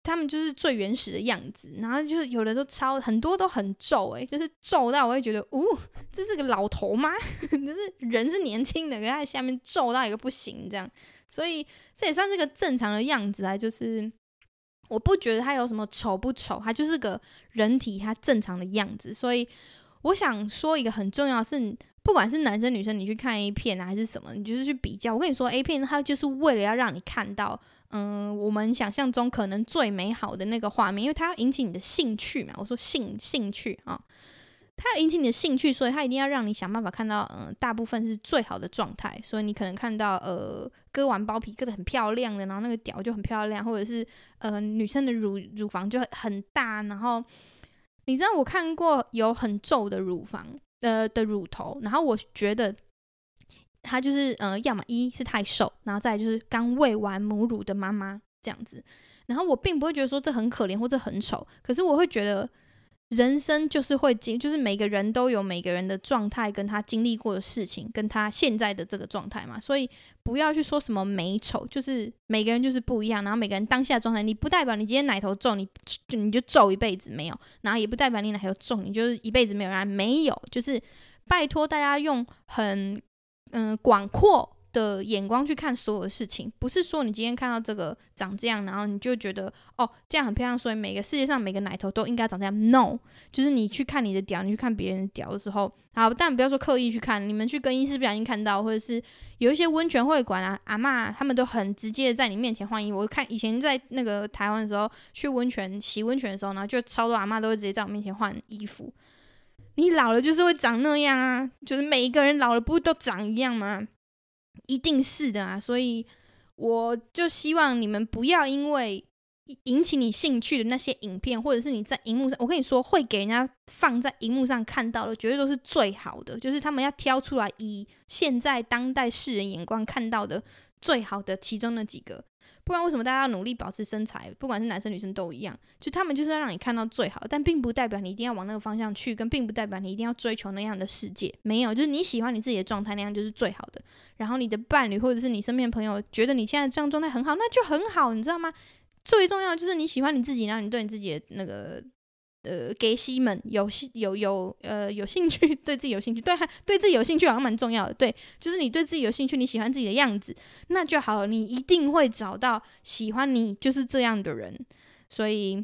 他们就是最原始的样子，然后就是有的都超很多都很皱，诶，就是皱到我会觉得，哦，这是个老头吗？就是人是年轻的，可是下面皱到一个不行，这样，所以这也算是个正常的样子啊。就是我不觉得他有什么丑不丑，他就是个人体他正常的样子。所以我想说一个很重要是，不管是男生女生，你去看 A 片啊还是什么，你就是去比较。我跟你说，A 片它就是为了要让你看到。嗯，我们想象中可能最美好的那个画面，因为它要引起你的兴趣嘛。我说兴兴趣啊，它要引起你的兴趣，所以它一定要让你想办法看到，嗯，大部分是最好的状态。所以你可能看到，呃，割完包皮割得很漂亮的，然后那个屌就很漂亮，或者是呃，女生的乳乳房就很大，然后你知道我看过有很皱的乳房，呃的乳头，然后我觉得。他就是，呃，要么一是太瘦，然后再来就是刚喂完母乳的妈妈这样子。然后我并不会觉得说这很可怜或者很丑，可是我会觉得人生就是会经，就是每个人都有每个人的状态，跟他经历过的事情，跟他现在的这个状态嘛。所以不要去说什么美丑，就是每个人就是不一样。然后每个人当下状态，你不代表你今天奶头皱，你就你就皱一辈子没有，然后也不代表你奶头皱，你就是一辈子没有然后没有。就是拜托大家用很。嗯，广阔的眼光去看所有的事情，不是说你今天看到这个长这样，然后你就觉得哦，这样很漂亮，所以每个世界上每个奶头都应该长这样。No，就是你去看你的屌，你去看别人的屌的时候，好，但不要说刻意去看，你们去更衣室不小心看到，或者是有一些温泉会馆啊，阿嬷他们都很直接在你面前换衣服。我看以前在那个台湾的时候，去温泉洗温泉的时候，然后就超多阿嬷都会直接在我面前换衣服。你老了就是会长那样啊，就是每一个人老了不都长一样吗？一定是的啊，所以我就希望你们不要因为引起你兴趣的那些影片，或者是你在荧幕上，我跟你说会给人家放在荧幕上看到的，绝对都是最好的，就是他们要挑出来以现在当代世人眼光看到的最好的其中那几个。不然为什么大家要努力保持身材？不管是男生女生都一样，就他们就是要让你看到最好，但并不代表你一定要往那个方向去，跟并不代表你一定要追求那样的世界。没有，就是你喜欢你自己的状态那样就是最好的。然后你的伴侣或者是你身边的朋友觉得你现在这样状态很好，那就很好，你知道吗？最重要就是你喜欢你自己，然后你对你自己的那个。呃，给西们有兴有有呃有兴趣，对自己有兴趣，对对自己有兴趣好像蛮重要的。对，就是你对自己有兴趣，你喜欢自己的样子，那就好了。你一定会找到喜欢你就是这样的人。所以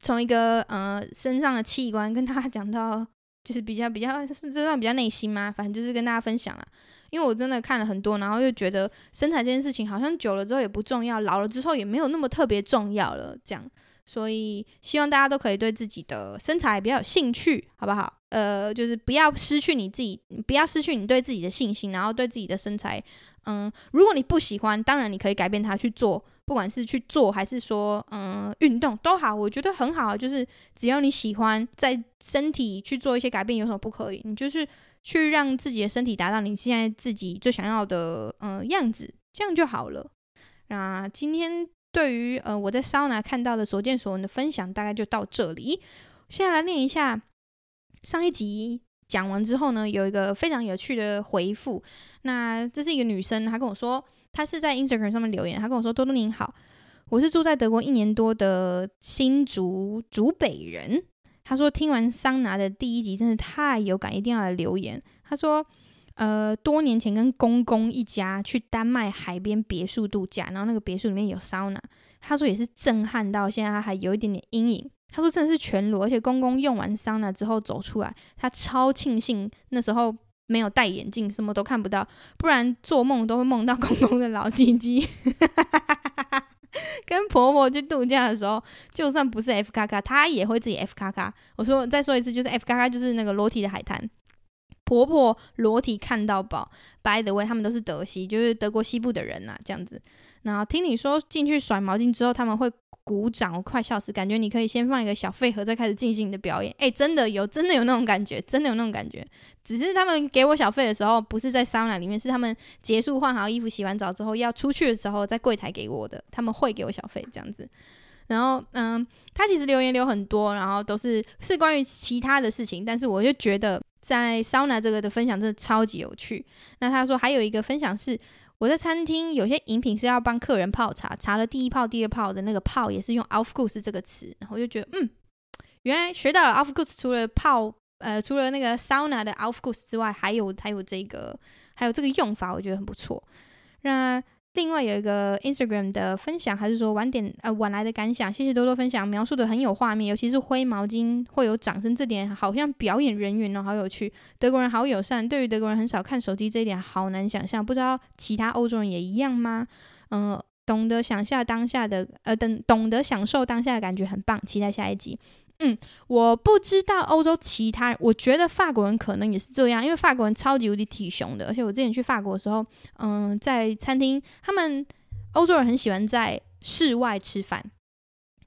从一个呃身上的器官跟大家 讲到，就是比较比较是这段比较内心嘛，反正就是跟大家分享了。因为我真的看了很多，然后又觉得身材这件事情好像久了之后也不重要，老了之后也没有那么特别重要了，这样。所以希望大家都可以对自己的身材比较有兴趣，好不好？呃，就是不要失去你自己，不要失去你对自己的信心，然后对自己的身材，嗯，如果你不喜欢，当然你可以改变它去做，不管是去做还是说，嗯，运动都好，我觉得很好。就是只要你喜欢，在身体去做一些改变，有什么不可以？你就是去让自己的身体达到你现在自己最想要的，嗯，样子，这样就好了。那今天。对于呃我在桑拿看到的所见所闻的分享，大概就到这里。现在来念一下上一集讲完之后呢，有一个非常有趣的回复。那这是一个女生，她跟我说，她是在 Instagram 上面留言，她跟我说：“多多您好，我是住在德国一年多的新竹竹北人。她说听完桑拿的第一集真是太有感，一定要来留言。她说，呃，多年前跟公公一家去丹麦海边别墅度假，然后那个别墅里面有桑拿，他说也是震撼到现在他还有一点点阴影。他说真的是全裸，而且公公用完桑拿之后走出来，他超庆幸那时候没有戴眼镜，什么都看不到，不然做梦都会梦到公公的老鸡鸡。跟婆婆去度假的时候，就算不是 F 卡卡，她也会自己 F 卡卡。我说再说一次，就是 F 卡卡就是那个裸体的海滩，婆婆裸体看到宝。By the way，他们都是德西，就是德国西部的人呐、这样子。然后听你说进去甩毛巾之后，他们会。鼓掌，我快笑死！感觉你可以先放一个小废盒，再开始进行你的表演。诶，真的有，真的有那种感觉，真的有那种感觉。只是他们给我小费的时候，不是在桑拿里面，是他们结束换好衣服、洗完澡之后要出去的时候，在柜台给我的。他们会给我小费这样子。然后，嗯，他其实留言留很多，然后都是是关于其他的事情，但是我就觉得在 Sona 这个的分享真的超级有趣。那他说还有一个分享是。我在餐厅有些饮品是要帮客人泡茶，茶的第一泡、第二泡的那个泡也是用 o f f g o o s e 这个词，然后我就觉得，嗯，原来学到了 o f f g o o s e 除了泡，呃，除了那个 sauna 的 o f f g o o s e 之外，还有还有这个，还有这个用法，我觉得很不错。那。另外有一个 Instagram 的分享，还是说晚点呃晚来的感想，谢谢多多分享，描述的很有画面，尤其是灰毛巾会有掌声这点，好像表演人员哦，好有趣。德国人好友善，对于德国人很少看手机这一点好难想象，不知道其他欧洲人也一样吗？嗯、懂得想下当下的呃等懂得享受当下的感觉很棒，期待下一集。嗯，我不知道欧洲其他人，我觉得法国人可能也是这样，因为法国人超级无敌体雄的。而且我之前去法国的时候，嗯，在餐厅，他们欧洲人很喜欢在室外吃饭，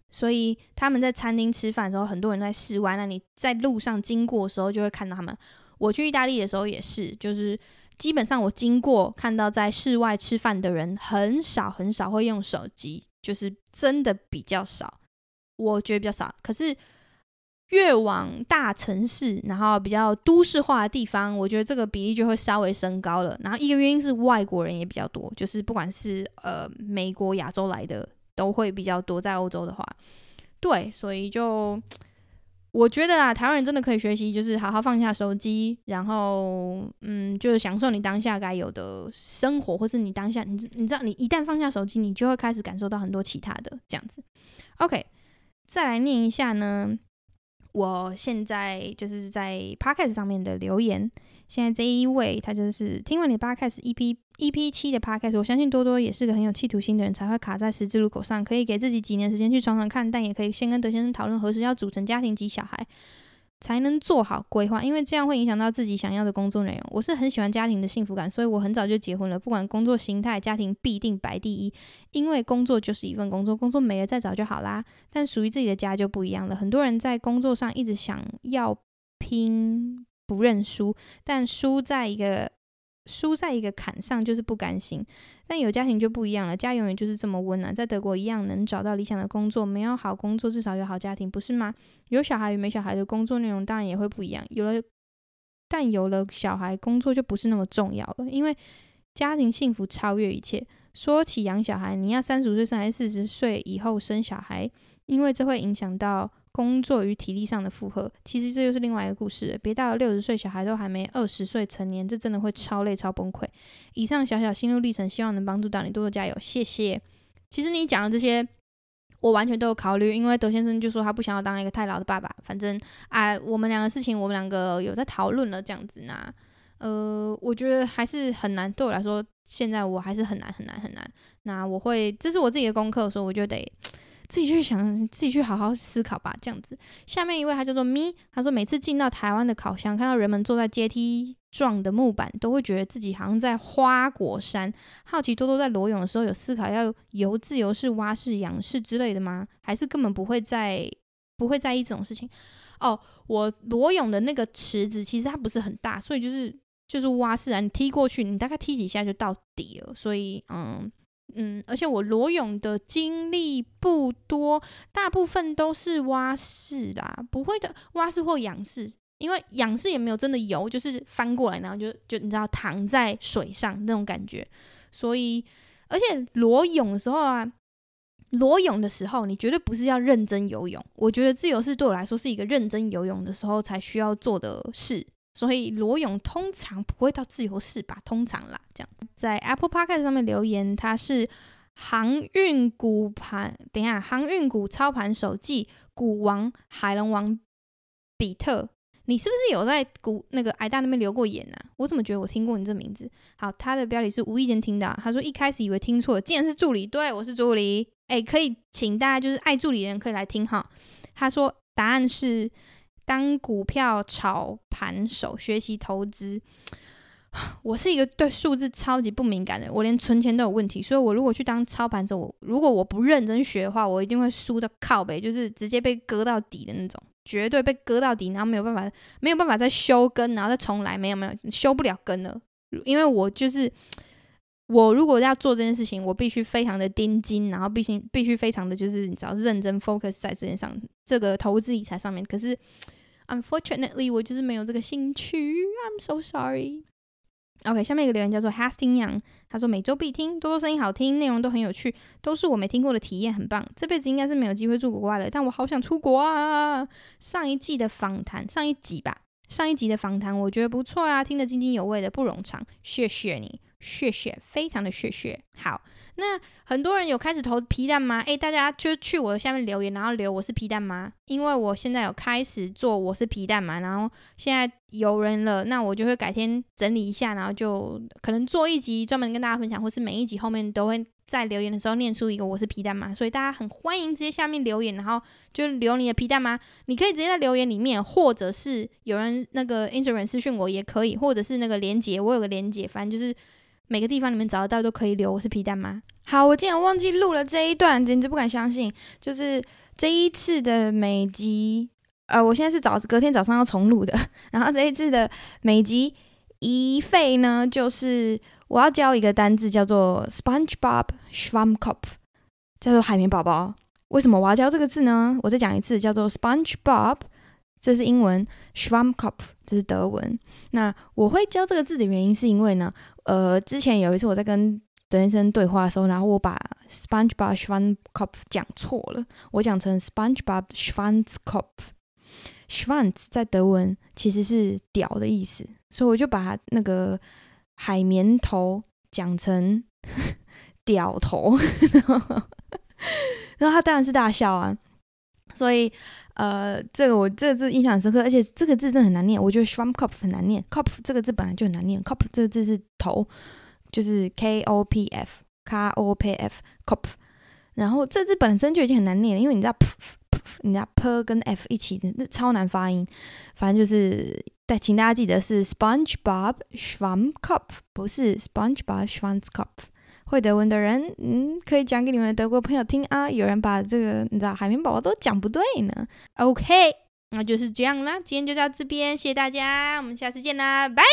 所以他们在餐厅吃饭的时候，很多人在室外。那你在路上经过的时候，就会看到他们。我去意大利的时候也是，就是基本上我经过看到在室外吃饭的人很少很少会用手机，就是真的比较少，我觉得比较少。可是。越往大城市，然后比较都市化的地方，我觉得这个比例就会稍微升高了。然后一个原因是外国人也比较多，就是不管是呃美国、亚洲来的都会比较多。在欧洲的话，对，所以就我觉得啊，台湾人真的可以学习，就是好好放下手机，然后嗯，就是享受你当下该有的生活，或是你当下你你知道，你一旦放下手机，你就会开始感受到很多其他的这样子。OK，再来念一下呢。我现在就是在 Podcast 上面的留言。现在这一位，他就是听完你 Podcast EP EP 七的 Podcast，我相信多多也是个很有企图心的人，才会卡在十字路口上，可以给自己几年时间去闯闯看，但也可以先跟德先生讨论何时要组成家庭及小孩。才能做好规划，因为这样会影响到自己想要的工作内容。我是很喜欢家庭的幸福感，所以我很早就结婚了。不管工作形态，家庭必定摆第一，因为工作就是一份工作，工作没了再找就好啦。但属于自己的家就不一样了。很多人在工作上一直想要拼，不认输，但输在一个。输在一个坎上就是不甘心，但有家庭就不一样了。家永远就是这么温暖，在德国一样能找到理想的工作，没有好工作至少有好家庭，不是吗？有小孩与没小孩的工作内容当然也会不一样。有了，但有了小孩，工作就不是那么重要了，因为家庭幸福超越一切。说起养小孩，你要三十五岁生还是四十岁以后生小孩？因为这会影响到。工作与体力上的负荷，其实这就是另外一个故事。别到了六十岁，小孩都还没二十岁成年，这真的会超累、超崩溃。以上小小心路历程，希望能帮助到你，多多加油，谢谢。其实你讲的这些，我完全都有考虑，因为德先生就说他不想要当一个太老的爸爸。反正啊，我们两个事情，我们两个有在讨论了，这样子呢。呃，我觉得还是很难，对我来说，现在我还是很难、很难、很难。那我会，这是我自己的功课，所以我就得。自己去想，自己去好好思考吧。这样子，下面一位他叫做咪，他说每次进到台湾的烤箱，看到人们坐在阶梯状的木板，都会觉得自己好像在花果山。好奇多多在裸泳的时候有思考要游自由式、蛙式、仰式之类的吗？还是根本不会在不会在意这种事情？哦，我裸泳的那个池子其实它不是很大，所以就是就是蛙式啊，你踢过去，你大概踢几下就到底了。所以嗯。嗯，而且我裸泳的经历不多，大部分都是蛙式啦，不会的蛙式或仰式，因为仰式也没有真的游，就是翻过来，然后就就你知道躺在水上那种感觉。所以，而且裸泳的时候啊，裸泳的时候，你绝对不是要认真游泳。我觉得自由式对我来说是一个认真游泳的时候才需要做的事，所以罗勇通常不会到自由式吧？通常啦，这样在 Apple Podcast 上面留言，他是航运股盘，等一下，航运股操盘手暨股王海龙王比特。你是不是有在股那个挨大那边留过言呢、啊？我怎么觉得我听过你这名字？好，他的标题是无意间听到，他说一开始以为听错了，竟然是助理。对，我是助理。哎，可以请大家就是爱助理的人可以来听哈。他说答案是当股票炒盘手，学习投资。我是一个对数字超级不敏感的，我连存钱都有问题，所以我如果去当操盘手，我如果我不认真学的话，我一定会输的靠背，就是直接被割到底的那种。绝对被割到底，然后没有办法，没有办法再修根，然后再重来，没有没有，修不了根了。因为我就是我，如果要做这件事情，我必须非常的盯紧，然后必须必须非常的就是你知道认真 focus 在这件上，这个投资理财上面。可是 unfortunately，我就是没有这个兴趣。I'm so sorry。OK，下面一个留言叫做 Hasting Young，他说每周必听，多多声音好听，内容都很有趣，都是我没听过的体验，很棒。这辈子应该是没有机会住国外了，但我好想出国啊！上一季的访谈，上一集吧，上一集的访谈我觉得不错啊，听得津津有味的，不冗长，谢谢你。谢谢，非常的谢谢。好，那很多人有开始投皮蛋吗？诶，大家就去我下面留言，然后留我是皮蛋吗？因为我现在有开始做我是皮蛋嘛，然后现在有人了，那我就会改天整理一下，然后就可能做一集专门跟大家分享，或是每一集后面都会。在留言的时候念出一个我是皮蛋嘛，所以大家很欢迎直接下面留言，然后就留你的皮蛋吗？你可以直接在留言里面，或者是有人那个 Instagram 私讯我也可以，或者是那个连结，我有个连结，反正就是每个地方你们找得到都可以留我是皮蛋吗？好，我竟然忘记录了这一段，简直不敢相信，就是这一次的每集，呃，我现在是早隔天早上要重录的，然后这一次的每集一费呢，就是。我要教一个单字，叫做 SpongeBob Schwammkopf，叫做海绵宝宝。为什么我要教这个字呢？我再讲一次，叫做 SpongeBob，这是英文，Schwammkopf 这是德文。那我会教这个字的原因，是因为呢，呃，之前有一次我在跟德先生对话的时候，然后我把 SpongeBob Schwammkopf 讲错了，我讲成 SpongeBob Schwanzkopf，Schwanz 在德文其实是屌的意思，所以我就把那个。海绵头讲成 屌头，然后他当然是大笑啊。所以呃，这个我这个字印象很深刻，而且这个字真的很难念。我觉得 Schwammkopf 很难念，Kopf 这个字本来就很难念。Kopf 这个字是头，就是 K O P F，K O P F，Kopf。然后这字本身就已经很难念了，因为你知道 P P，你知道 P 跟 F 一起的，那超难发音。反正就是。但，请大家记得是 SpongeBob Schwammkopf，不是 SpongeBob Schwanzkopf。会德文的人，嗯，可以讲给你们德国朋友听啊。有人把这个你知道海绵宝宝都讲不对呢。OK，那就是这样啦。今天就到这边，谢谢大家，我们下次见啦，拜。